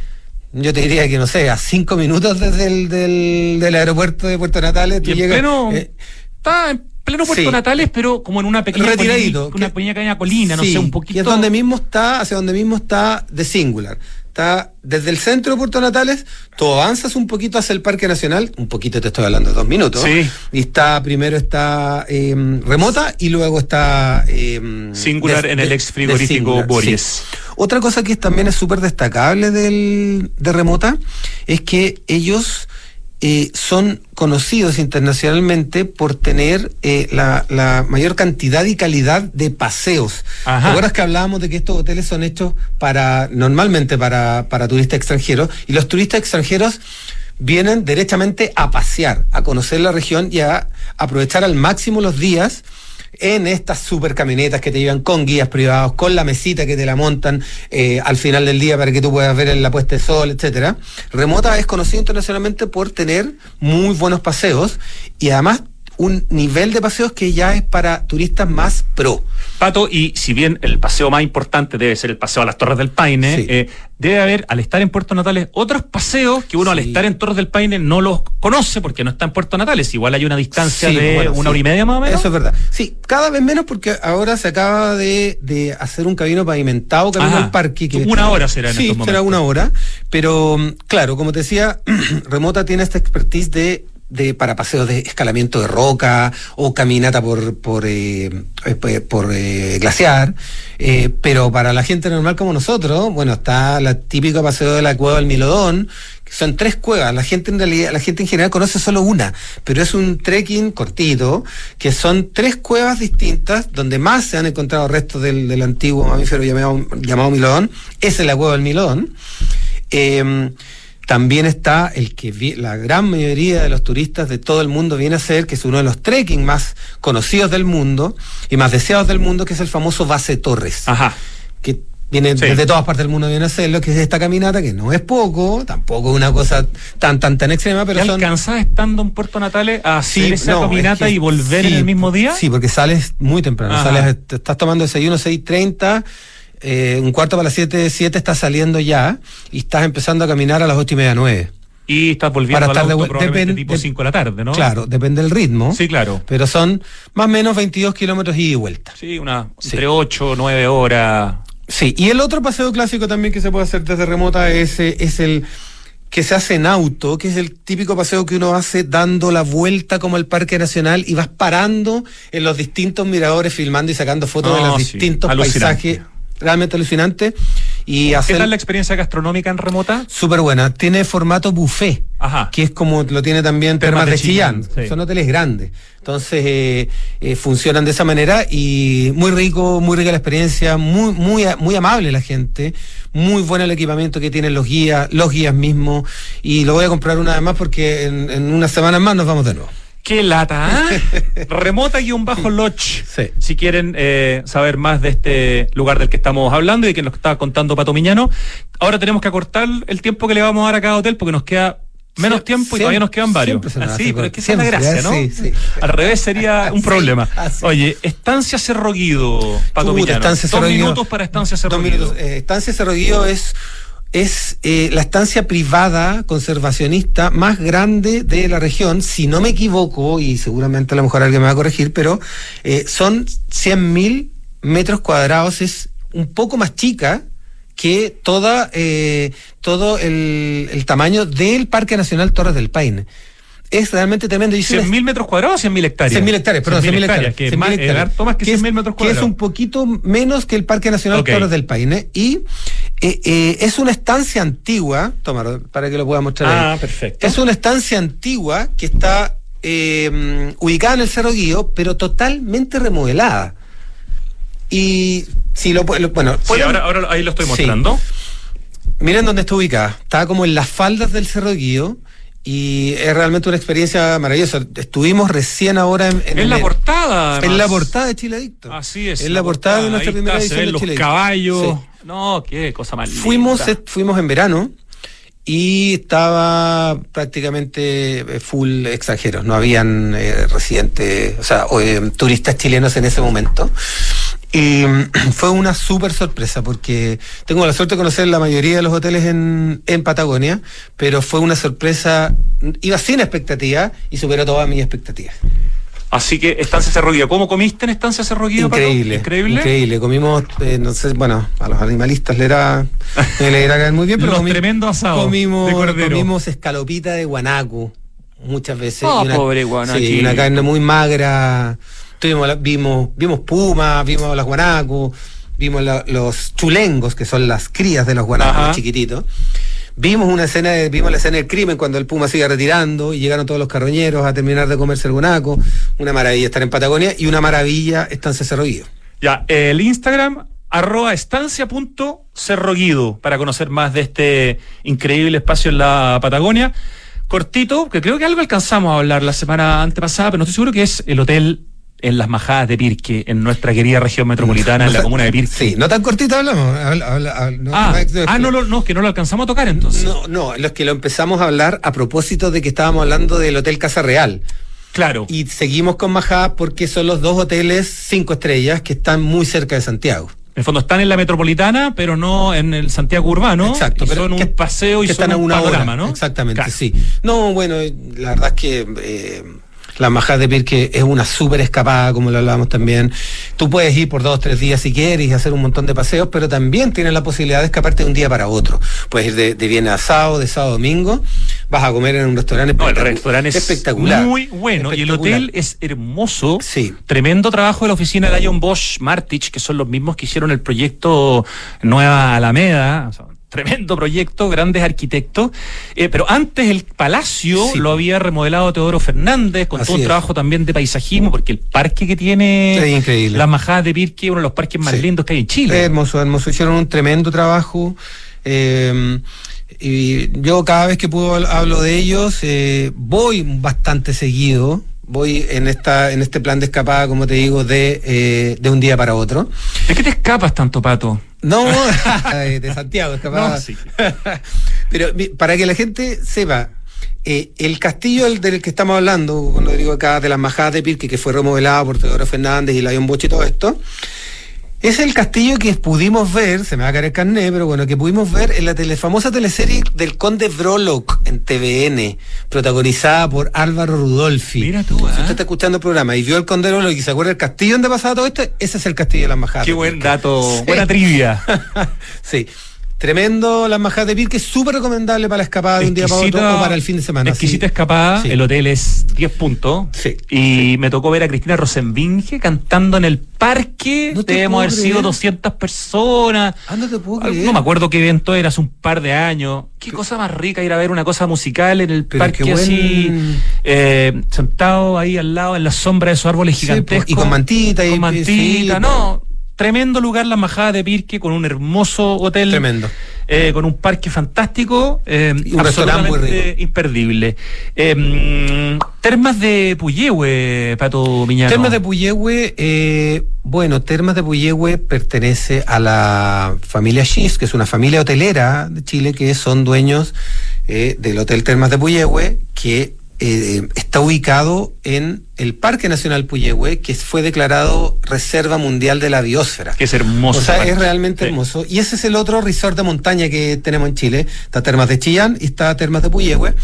yo te diría que no sé, a cinco minutos desde el del, del aeropuerto de Puerto Natales. tú Y en llegas, pleno, eh, está en pleno Puerto sí. Natales, pero como en una pequeña retiradito. colina, una que- pequeña, pequeña colina, no sí, sé, un poquito. es donde mismo está, hacia donde mismo está de Singular. Está desde el centro de Puerto Natales, tú avanzas un poquito hacia el Parque Nacional, un poquito te estoy hablando de dos minutos. Sí. Y está, primero está eh, remota y luego está eh, Singular de- en el ex frigorífico Borges. sí. Otra cosa que también es súper destacable del, de remota es que ellos eh, son conocidos internacionalmente por tener eh, la, la mayor cantidad y calidad de paseos. Ajá. ¿Te acuerdas que hablábamos de que estos hoteles son hechos para normalmente para, para turistas extranjeros y los turistas extranjeros vienen derechamente a pasear, a conocer la región y a aprovechar al máximo los días en estas super camionetas que te llevan con guías privados, con la mesita que te la montan eh, al final del día para que tú puedas ver en la puesta de sol, etcétera. Remota es conocido internacionalmente por tener muy buenos paseos y además un nivel de paseos que ya es para turistas más pro. Pato, y si bien el paseo más importante debe ser el paseo a las Torres del Paine, Sí. eh, debe haber, al estar en Puerto Natales, otros paseos que uno al estar en Torres del Paine no los conoce porque no está en Puerto Natales. Igual hay una distancia Sí, de bueno, una hora y media más o menos. Eso es verdad. Sí, cada vez menos porque ahora se acaba de, de hacer un camino pavimentado, camino Ajá. al parque. Que, Una hora será en Sí, estos será momentos. una hora. Pero mm, claro, como te decía, <clears throat> Remota tiene esta expertise de de para paseos de escalamiento de roca o caminata por por eh, eh, por eh, glaciar. Pero para la gente normal como nosotros bueno está la típica paseo de la cueva del Milodón que son tres cuevas. La gente en realidad la gente en general conoce solo una pero es un trekking cortito que son tres cuevas distintas donde más se han encontrado restos del, del antiguo mamífero llamado, llamado Milodón. Esa es la cueva del Milodón también está el que la gran mayoría de los turistas de todo el mundo viene a hacer, que es uno de los trekking más conocidos del mundo y más deseados del mundo, que es el famoso Base Torres. Ajá. Que viene Sí. desde todas partes del mundo viene a hacerlo, que es esta caminata, que no es poco, tampoco es una cosa tan tan tan extrema, pero ¿Te son alcanzás estando en Puerto Natales a hacer esa no, caminata es que y volver sí, en el mismo día? Sí, porque sales muy temprano. Ajá. Sales, estás tomando desayuno 6.30, eh, un cuarto para las 7, 7 estás saliendo ya y estás empezando a caminar a las 8 y media, 9. Y estás volviendo Para al estar auto vuel- probablemente depen- tipo de- 5 de la tarde, ¿no? Claro, depende del ritmo. Sí, claro. Pero son más o menos 22 kilómetros ida y vuelta. Sí, una, Sí. entre 8 o 9 horas. Sí, y el otro paseo clásico también que se puede hacer desde remota es, es el que se hace en auto, que es el típico paseo que uno hace dando la vuelta como el Parque Nacional y vas parando en los distintos miradores, filmando y sacando fotos de los distintos paisajes realmente alucinante. Y ¿Qué tal la experiencia gastronómica en remota? Súper buena. Tiene formato buffet, Ajá. que es como lo tiene también Termas de Chillán. Son hoteles grandes. Entonces eh, eh, funcionan de esa manera y muy rico, muy rica la experiencia, muy, muy, muy amable la gente, muy bueno el equipamiento que tienen los guías, los guías mismos. Y lo voy a comprar una vez más porque en, en unas semanas más nos vamos de nuevo. Qué lata, <laughs> ¿eh? Remota-Lodge. Sí. Si quieren eh, saber más de este lugar del que estamos hablando y de que nos está contando Pato Miñano. Ahora tenemos que acortar el tiempo que le vamos a dar a cada hotel porque nos queda menos tiempo y todavía nos quedan varios. Ah, sí, pero es que esa es la gracia, ¿no? Sí, sí. Al revés sería <laughs> un problema. Oye, Estancia Cerro Guido, Pato Miñano. dos minutos para Estancia Cerro Guido. Eh, estancia Cerro Guido es es eh, la estancia privada conservacionista más grande de la región, si no me equivoco, y seguramente a lo mejor alguien me va a corregir, pero eh, son 100.000 metros cuadrados, es un poco más chica que toda, eh, todo el, el, tamaño del Parque Nacional Torres del Paine es realmente tremendo. ¿100.000 metros cuadrados o 100.000 hectáreas? 100.000 hectáreas, perdón, 100.000 hectáreas. Que, es más, que, que 100.000 metros cuadrados. Que es un poquito menos que el Parque Nacional Torres del Paine. Y eh, eh, es una estancia antigua, toma, para que lo pueda mostrar ah, ahí. perfecto. Es una estancia antigua que está eh, ubicada en el Cerro Guío, pero totalmente remodelada. Y si lo bueno, sí, ahora, ahora, ahí lo estoy mostrando. Miren dónde está ubicada. Está como en las faldas del Cerro Guío y es realmente una experiencia maravillosa. Estuvimos recién ahora en, en, la portada. En la portada de Chile Adicto. Así es. En la, portada, de nuestra primera edición de los caballos. No, qué cosa más Fuimos, fuimos en verano y estaba prácticamente eh, full extranjeros. No habían eh, residentes, o sea, eh, turistas chilenos en ese momento. Y <clears throat> fue una súper sorpresa porque tengo la suerte de conocer la mayoría de los hoteles en, en, Patagonia, pero fue una sorpresa, iba sin expectativa y superó todas mis expectativas. Así que Estancia Cerro Guido. ¿Cómo comiste en Estancia Cerro Guido? Increíble. Increíble. Increíble. Comimos, eh, no sé, bueno, a los animalistas le era, <laughs> le era caer muy bien, pero comimos, tremendo asado comimos, comimos escalopita de guanaco muchas veces. Oh, pobre guanaco. Sí, una carne muy magra vimos, vimos pumas, vimos las guanacos, vimos los chulengos, que son las crías de los guanacos chiquititos. Vimos una escena, de, vimos la escena del crimen cuando el puma sigue retirando y llegaron todos los carroñeros a terminar de comerse el guanaco. Una maravilla estar en Patagonia y una maravilla Estancia Cerroguido. Ya, el Instagram arroba estancia.cerroguido para conocer más de este increíble espacio en la Patagonia. Cortito, que creo que algo alcanzamos a hablar la semana antepasada, pero no estoy seguro que es el Hotel en las majadas de Pirque, en nuestra querida región metropolitana, en la <laughs> comuna de Pirque. Sí, no tan cortito hablamos. no, ah, ah no, no, que no lo alcanzamos a tocar entonces. No, no, los que lo empezamos a hablar a propósito de que estábamos hablando del Hotel Casa Real. Claro. Y seguimos con Majada porque son los dos hoteles cinco estrellas que están muy cerca de Santiago. En el fondo están en la metropolitana, pero no en el Santiago urbano. Exacto. pero son un paseo y son un panorama, ¿no? Exactamente, sí. No, bueno, la verdad es que eh, la majada de Pirque es una súper escapada, como lo hablábamos también. Tú puedes ir por dos o tres días si quieres y hacer un montón de paseos, pero también tienes la posibilidad de escaparte de un día para otro. Puedes ir de, de viernes a sábado, de sábado a domingo, vas a comer en un restaurante no, el restaurante es espectacular. Muy bueno y el hotel es hermoso. Sí. Tremendo trabajo de la oficina de Lion Bosch Martich, que son los mismos que hicieron el proyecto Nueva Alameda. Tremendo proyecto, grandes arquitectos. Eh, pero antes el palacio lo había remodelado Teodoro Fernández, con todo un trabajo también de paisajismo, porque el parque que tiene las majadas de Pirque, uno de los parques más lindos que hay en Chile. hermoso, hermoso. Hicieron un tremendo trabajo. Eh, y yo cada vez que puedo hablo de ellos, eh, voy bastante seguido voy en esta en este plan de escapada, como te digo, de, de un día para otro. ¿De qué te escapas tanto, Pato? No, <laughs> <laughs> de Santiago, escapaba. <laughs> Pero para que la gente sepa, eh, el castillo del, que estamos hablando, cuando digo acá de las majadas de Pirque, que fue remodelado por Teodoro Fernández y Lion Boche y todo esto, es el castillo que pudimos ver, se me va a caer el carné, pero bueno, que pudimos ver en la famosa teleserie del Conde Brolock en TVN, protagonizada por Álvaro Rudolfi. Mira tú, Si usted ¿eh? está escuchando el programa y vio el Conde Brolock y se acuerda del castillo donde pasaba todo esto, ese es el castillo de las Majadas. Qué buen dato, buena trivia. <laughs> sí. Tremendo las majadas de Pirque, súper recomendable para la escapada de un día para otro o para el fin de semana. Exquisita escapada, el hotel es 10 puntos. Sí, y me tocó ver a Cristina Rosenbinge cantando en el parque. No Debemos haber sido 200 personas. Ah, no, te puedo no me acuerdo qué evento era, hace un par de años. Qué, cosa más rica ir a ver una cosa musical en el parque así, eh, sentado ahí al lado en la sombra de esos árboles gigantescos. y con mantita. y, mantita, no tremendo lugar, la Majada de Pirque, con un hermoso hotel. Tremendo. Eh, con un parque fantástico, eh, un absolutamente imperdible. Eh, termas de Puyehue, Pato Miñano. Termas de Puyehue, eh, bueno, Termas de Puyehue pertenece a la familia Schiss, que es una familia hotelera de Chile, que son dueños del Hotel Termas de Puyehue, que eh, está ubicado en el Parque Nacional Puyehue, que fue declarado Reserva Mundial de la Biosfera. Que es hermoso. O sea, es realmente hermoso. Y ese es el otro resort de montaña que tenemos en Chile. Está Termas de Chillán y está Termas de Puyehue.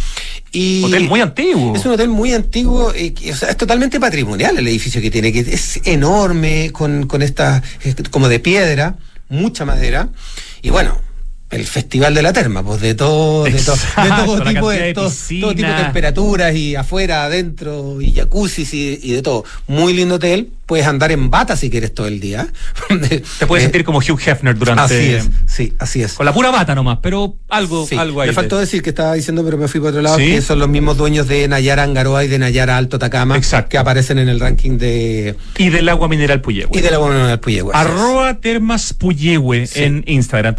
Y hotel muy antiguo. Es un hotel muy antiguo, eh, o sea, es totalmente patrimonial el edificio que tiene, que es enorme, con, con esta, como de piedra, mucha madera. Y bueno, el Festival de la Terma, pues de todo, de, todo, tipo de, todo, tipo de temperaturas y afuera, adentro, y jacuzzi y, de todo. Muy lindo hotel. Puedes andar en bata si quieres todo el día. <laughs> Te puedes eh, sentir como Hugh Hefner durante. Así es, sí, así es. Con la pura bata nomás, pero algo, algo ahí. Me faltó decir que estaba diciendo, pero me fui por otro lado, que son los mismos dueños de Nayara Angaroa y de Nayara Alto Tacama, que aparecen en el ranking de. Y del agua mineral Puyehue. Y del agua mineral Puyehue. Arroba Termas Puyehue en Instagram.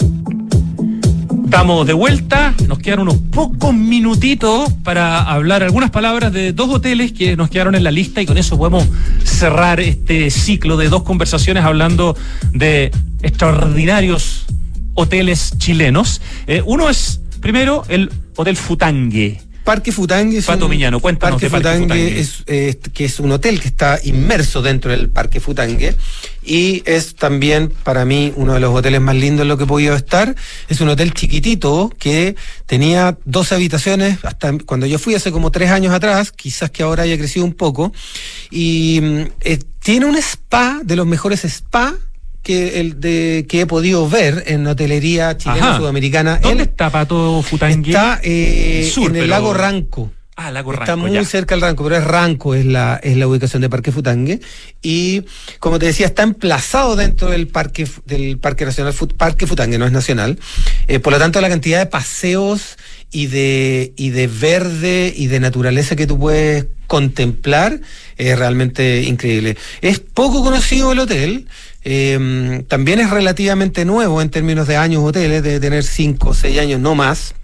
Estamos de vuelta, nos quedan unos pocos minutitos para hablar algunas palabras de dos hoteles que nos quedaron en la lista y con eso podemos cerrar este ciclo de dos conversaciones hablando de extraordinarios hoteles chilenos. Eh, uno es, primero, el Hotel Futangue Parque Futangue es Pato Miñano, cuéntanos Parque, Futangue, Es, que es un hotel que está inmerso dentro del Parque Futangue y es también para mí uno de los hoteles más lindos en lo que he podido estar. Es un hotel chiquitito que tenía 12 habitaciones hasta cuando yo fui hace como tres años atrás, quizás que ahora haya crecido un poco, y mm, eh, tiene un spa de los mejores spa que el de que he podido ver en hotelería chilena sudamericana. ¿Dónde está Pato Futangue? Está eh, en el lago Ranco. Ah, Lago Está muy cerca del Ranco, pero es Ranco, es la, es la ubicación de Parque Futangue. Y como te decía, está emplazado dentro del Parque, del Parque Nacional, Parque Futangue, no es nacional. Eh, por lo tanto, la cantidad de paseos y de, y de verde y de naturaleza que tú puedes contemplar es realmente increíble. Es poco conocido el hotel. Eh, también es relativamente nuevo en términos de años hoteles, de tener 5 o 6 años, no más.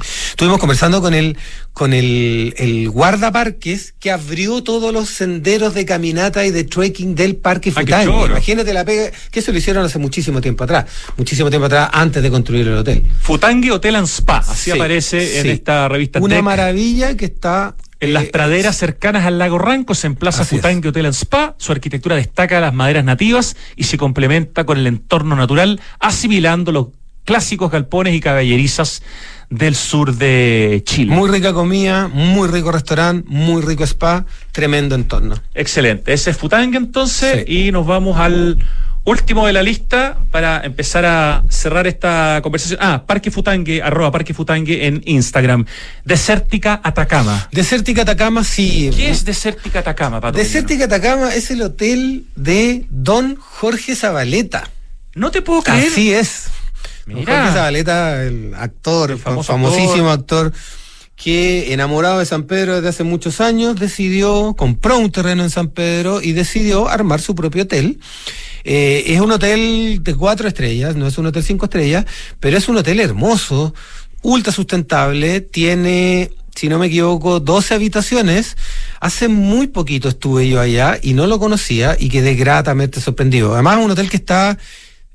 Estuvimos conversando con el, con el, el, guardaparques que abrió todos los senderos de caminata y de trekking del Parque ah, Futangue. Imagínate la pega, que eso lo hicieron hace muchísimo tiempo atrás, muchísimo tiempo atrás, antes de construir el hotel. Futangue Hotel and Spa, así aparece en esta revista. Una maravilla que está en las eh, praderas cercanas al lago Ranco se emplaza Futangue Hotel and Spa. Su arquitectura destaca las maderas nativas y se complementa con el entorno natural, asimilando los clásicos galpones y caballerizas del sur de Chile. Muy rica comida, muy rico restaurante, muy rico spa, tremendo entorno. Excelente. Ese es Futangue entonces y nos vamos al último de la lista para empezar a cerrar esta conversación. Ah, Parque Futangue, arroba Parque Futangue en Instagram. Desértica Atacama. Desértica Atacama, sí. ¿Qué es Desértica Atacama, Pato Desértica Atacama es el hotel de Don Jorge Zabaleta. No te puedo creer. Así es. Jorge Zabaleta, el actor, famosísimo actor. que enamorado de San Pedro desde hace muchos años, decidió, compró un terreno en San Pedro y decidió armar su propio hotel. Eh, es un hotel de cuatro estrellas, no es un hotel cinco estrellas, pero es un hotel hermoso, ultra sustentable, tiene si no me equivoco, 12 habitaciones. Hace muy poquito estuve yo allá y no lo conocía y quedé gratamente sorprendido. Además, es un hotel que está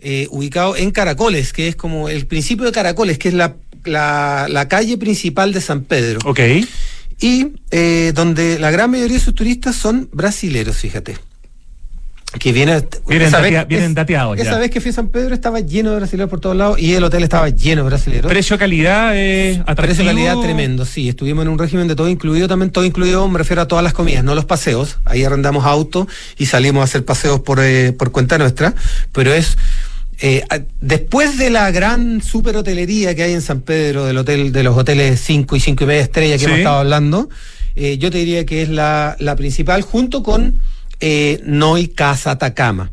eh, ubicado en Caracoles, que es como el principio de Caracoles, que es la, la, calle principal de San Pedro. Ok. Y eh, donde la gran mayoría de sus turistas son brasileros, fíjate. Que viene, vienen, vienen dateados. Esa vez que fui a San Pedro estaba lleno de brasileños por todos lados y el hotel estaba lleno de brasileños. Precio-calidad eh, Precio-calidad tremendo, sí. Estuvimos en un régimen de todo incluido, también todo incluido, me refiero a todas las comidas, no los paseos. Ahí arrendamos auto y salimos a hacer paseos por, eh, por cuenta nuestra, pero es eh, después de la gran super hotelería que hay en San Pedro, del hotel, de los hoteles 5 y 5 y media estrellas que hemos estado hablando, eh, yo te diría que es la, principal, junto con eh, Noi Casa Atacama.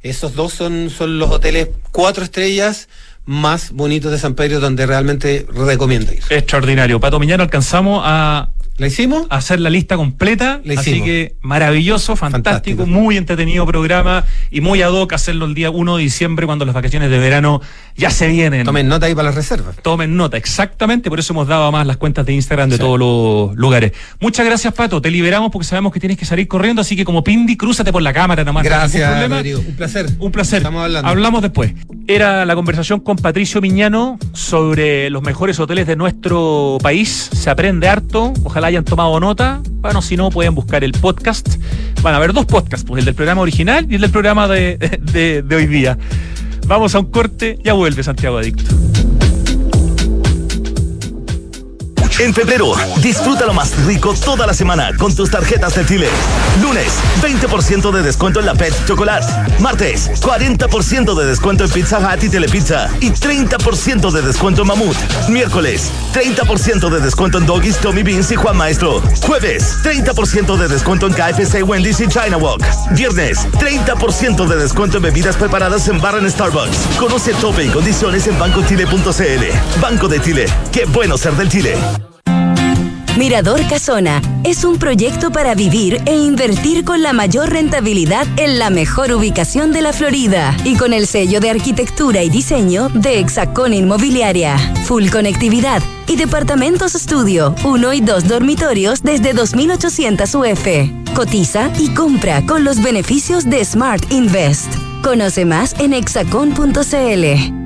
Esos dos son, son los hoteles cuatro estrellas más bonitos de San Pedro donde realmente recomiendo ir. Extraordinario. Pato Miñano, alcanzamos a ¿La hicimos? Hacer la lista completa. Así que maravilloso, fantástico, muy entretenido programa y muy ad hoc hacerlo el día 1 de diciembre cuando las vacaciones de verano ya se vienen. Tomen nota ahí para las reservas. Tomen nota, exactamente. Por eso hemos dado más las cuentas de Instagram de todos los lugares. Muchas gracias, Pato. Te liberamos porque sabemos que tienes que salir corriendo. Así que como Pindi, crúzate por la cámara nomás. Gracias, Un placer. Un placer. Estamos hablando. Hablamos después. Era la conversación con Patricio Miñano sobre los mejores hoteles de nuestro país. Se aprende harto. Ojalá hayan tomado nota. Bueno, si no, pueden buscar el podcast. Van a haber dos podcasts, pues el del programa original y el del programa de, <laughs> de hoy día. Vamos a un corte, ya vuelve Santiago Adicto. En febrero, disfruta lo más rico toda la semana con tus tarjetas de Chile. Lunes, 20% de descuento en la Pet Chocolate. Martes, 40% de descuento en Pizza Hut y Telepizza. Y 30% de descuento en Mamut. Miércoles, 30% de descuento en Doggies, Tommy Beans y Juan Maestro. Jueves, 30% de descuento en KFC, Wendy's y China Walk. Viernes, 30% de descuento en bebidas preparadas en bar en Starbucks. Conoce tope y condiciones en bancochile.cl. Banco de Chile. Qué bueno ser del Chile. Mirador Casona es un proyecto para vivir e invertir con la mayor rentabilidad en la mejor ubicación de la Florida y con el sello de arquitectura y diseño de Hexacón Inmobiliaria. Full conectividad y departamentos estudio, uno y dos dormitorios desde 2.800 UF. Cotiza y compra con los beneficios de Smart Invest. Conoce más en hexacon.cl.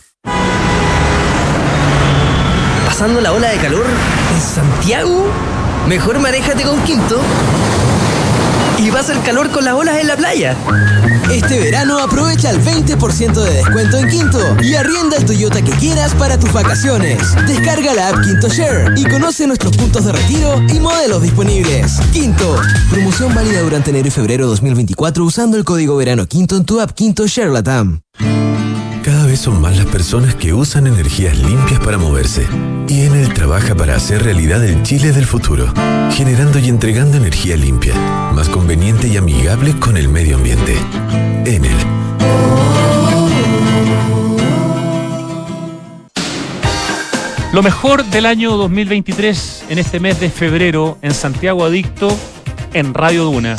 pasando la ola de calor en Santiago? Mejor manéjate con Quinto y vas al calor con las olas en la playa. Este verano aprovecha el 20% de descuento en Quinto y arrienda el Toyota que quieras para tus vacaciones. Descarga la app Quinto Share y conoce nuestros puntos de retiro y modelos disponibles. Quinto, promoción válida durante enero y febrero 2024 usando el código verano Quinto en tu app Quinto Share Latam. Cada vez son más las personas que usan energías limpias para moverse. Y Enel trabaja para hacer realidad el Chile del futuro, generando y entregando energía limpia, más conveniente y amigable con el medio ambiente. Enel. Lo mejor del año 2023 en este mes de febrero en Santiago Adicto en Radio Duna.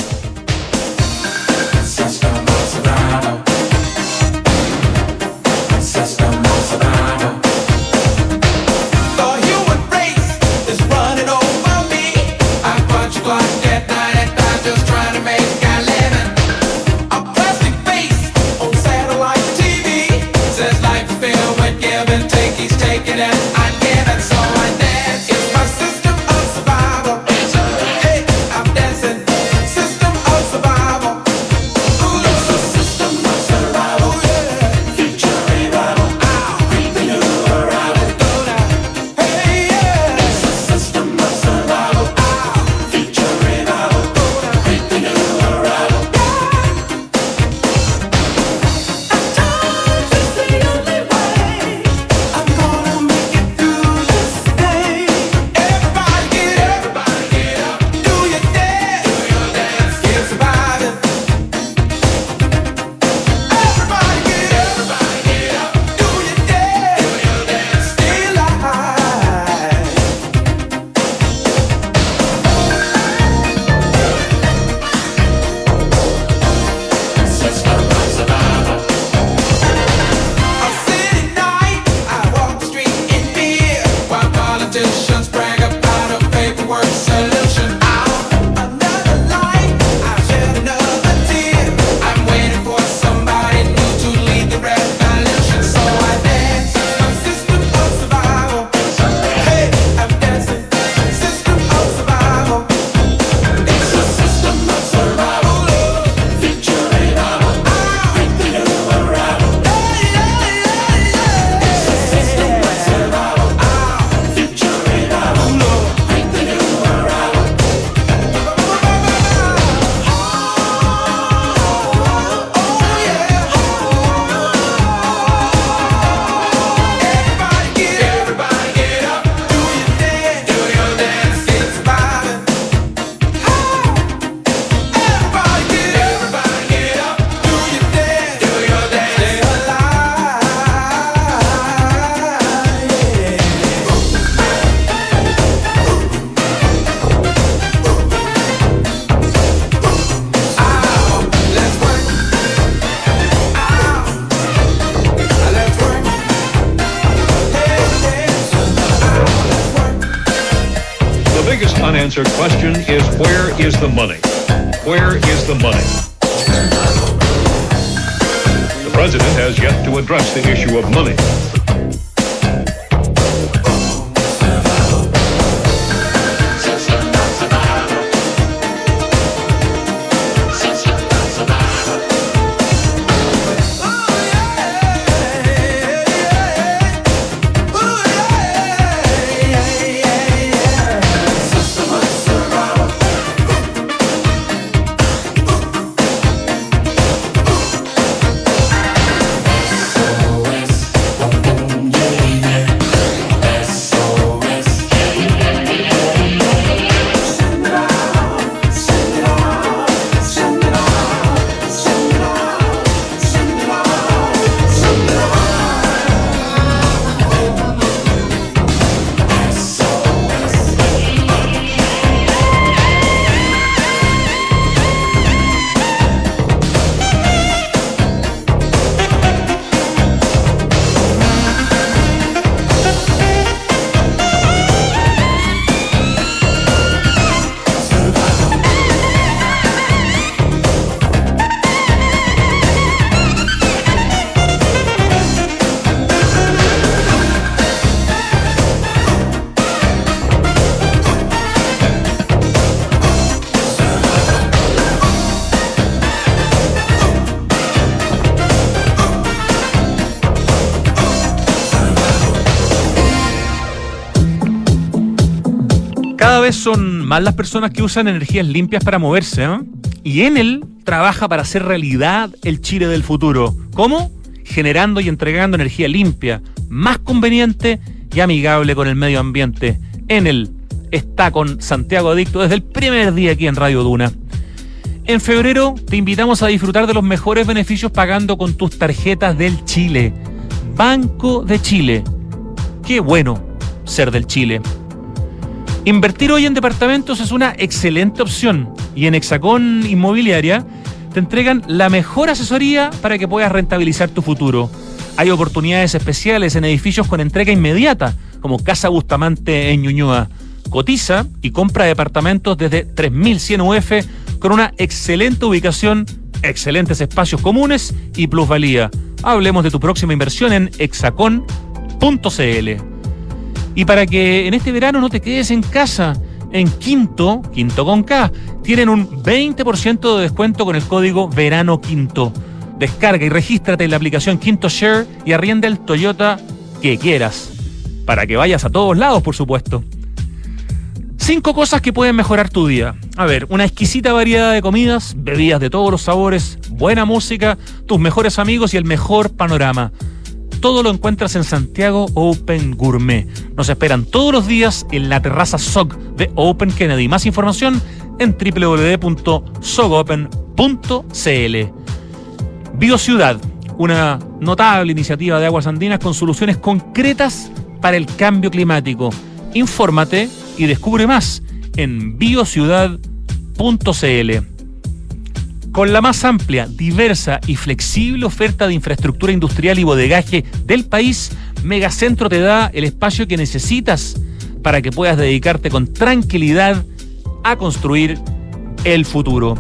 Son más las personas que usan energías limpias para moverse, ¿eh? Y Enel trabaja para hacer realidad el Chile del futuro. ¿Cómo? Generando y entregando energía limpia, más conveniente y amigable con el medio ambiente. Enel está con Santiago Adicto desde el primer día aquí en Radio Duna. En febrero te invitamos a disfrutar de los mejores beneficios pagando con tus tarjetas del Chile. Banco de Chile. Qué bueno ser del Chile. Invertir hoy en departamentos es una excelente opción y en Hexacón Inmobiliaria te entregan la mejor asesoría para que puedas rentabilizar tu futuro. Hay oportunidades especiales en edificios con entrega inmediata, como Casa Bustamante en Ñuñoa. Cotiza y compra departamentos desde 3100 UF con una excelente ubicación, excelentes espacios comunes y plusvalía. Hablemos de tu próxima inversión en hexacon.cl. Y para que en este verano no te quedes en casa, en Quinto, Quinto con K, tienen un 20% de descuento con el código Verano Quinto. Descarga y regístrate en la aplicación Quinto Share y arrienda el Toyota que quieras. Para que vayas a todos lados, por supuesto. Cinco cosas que pueden mejorar tu día. A ver, una exquisita variedad de comidas, bebidas de todos los sabores, buena música, tus mejores amigos y el mejor panorama. Todo lo encuentras en Santiago Open Gourmet. Nos esperan todos los días en la terraza SOG de Open Kennedy. Más información en www.sogopen.cl. Biociudad, una notable iniciativa de aguas andinas con soluciones concretas para el cambio climático. Infórmate y descubre más en biociudad.cl. Con la más amplia, diversa y flexible oferta de infraestructura industrial y bodegaje del país, Megacentro te da el espacio que necesitas para que puedas dedicarte con tranquilidad a construir el futuro.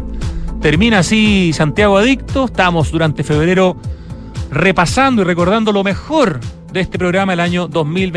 Termina así Santiago Adicto. Estamos durante febrero repasando y recordando lo mejor de este programa el año 2023.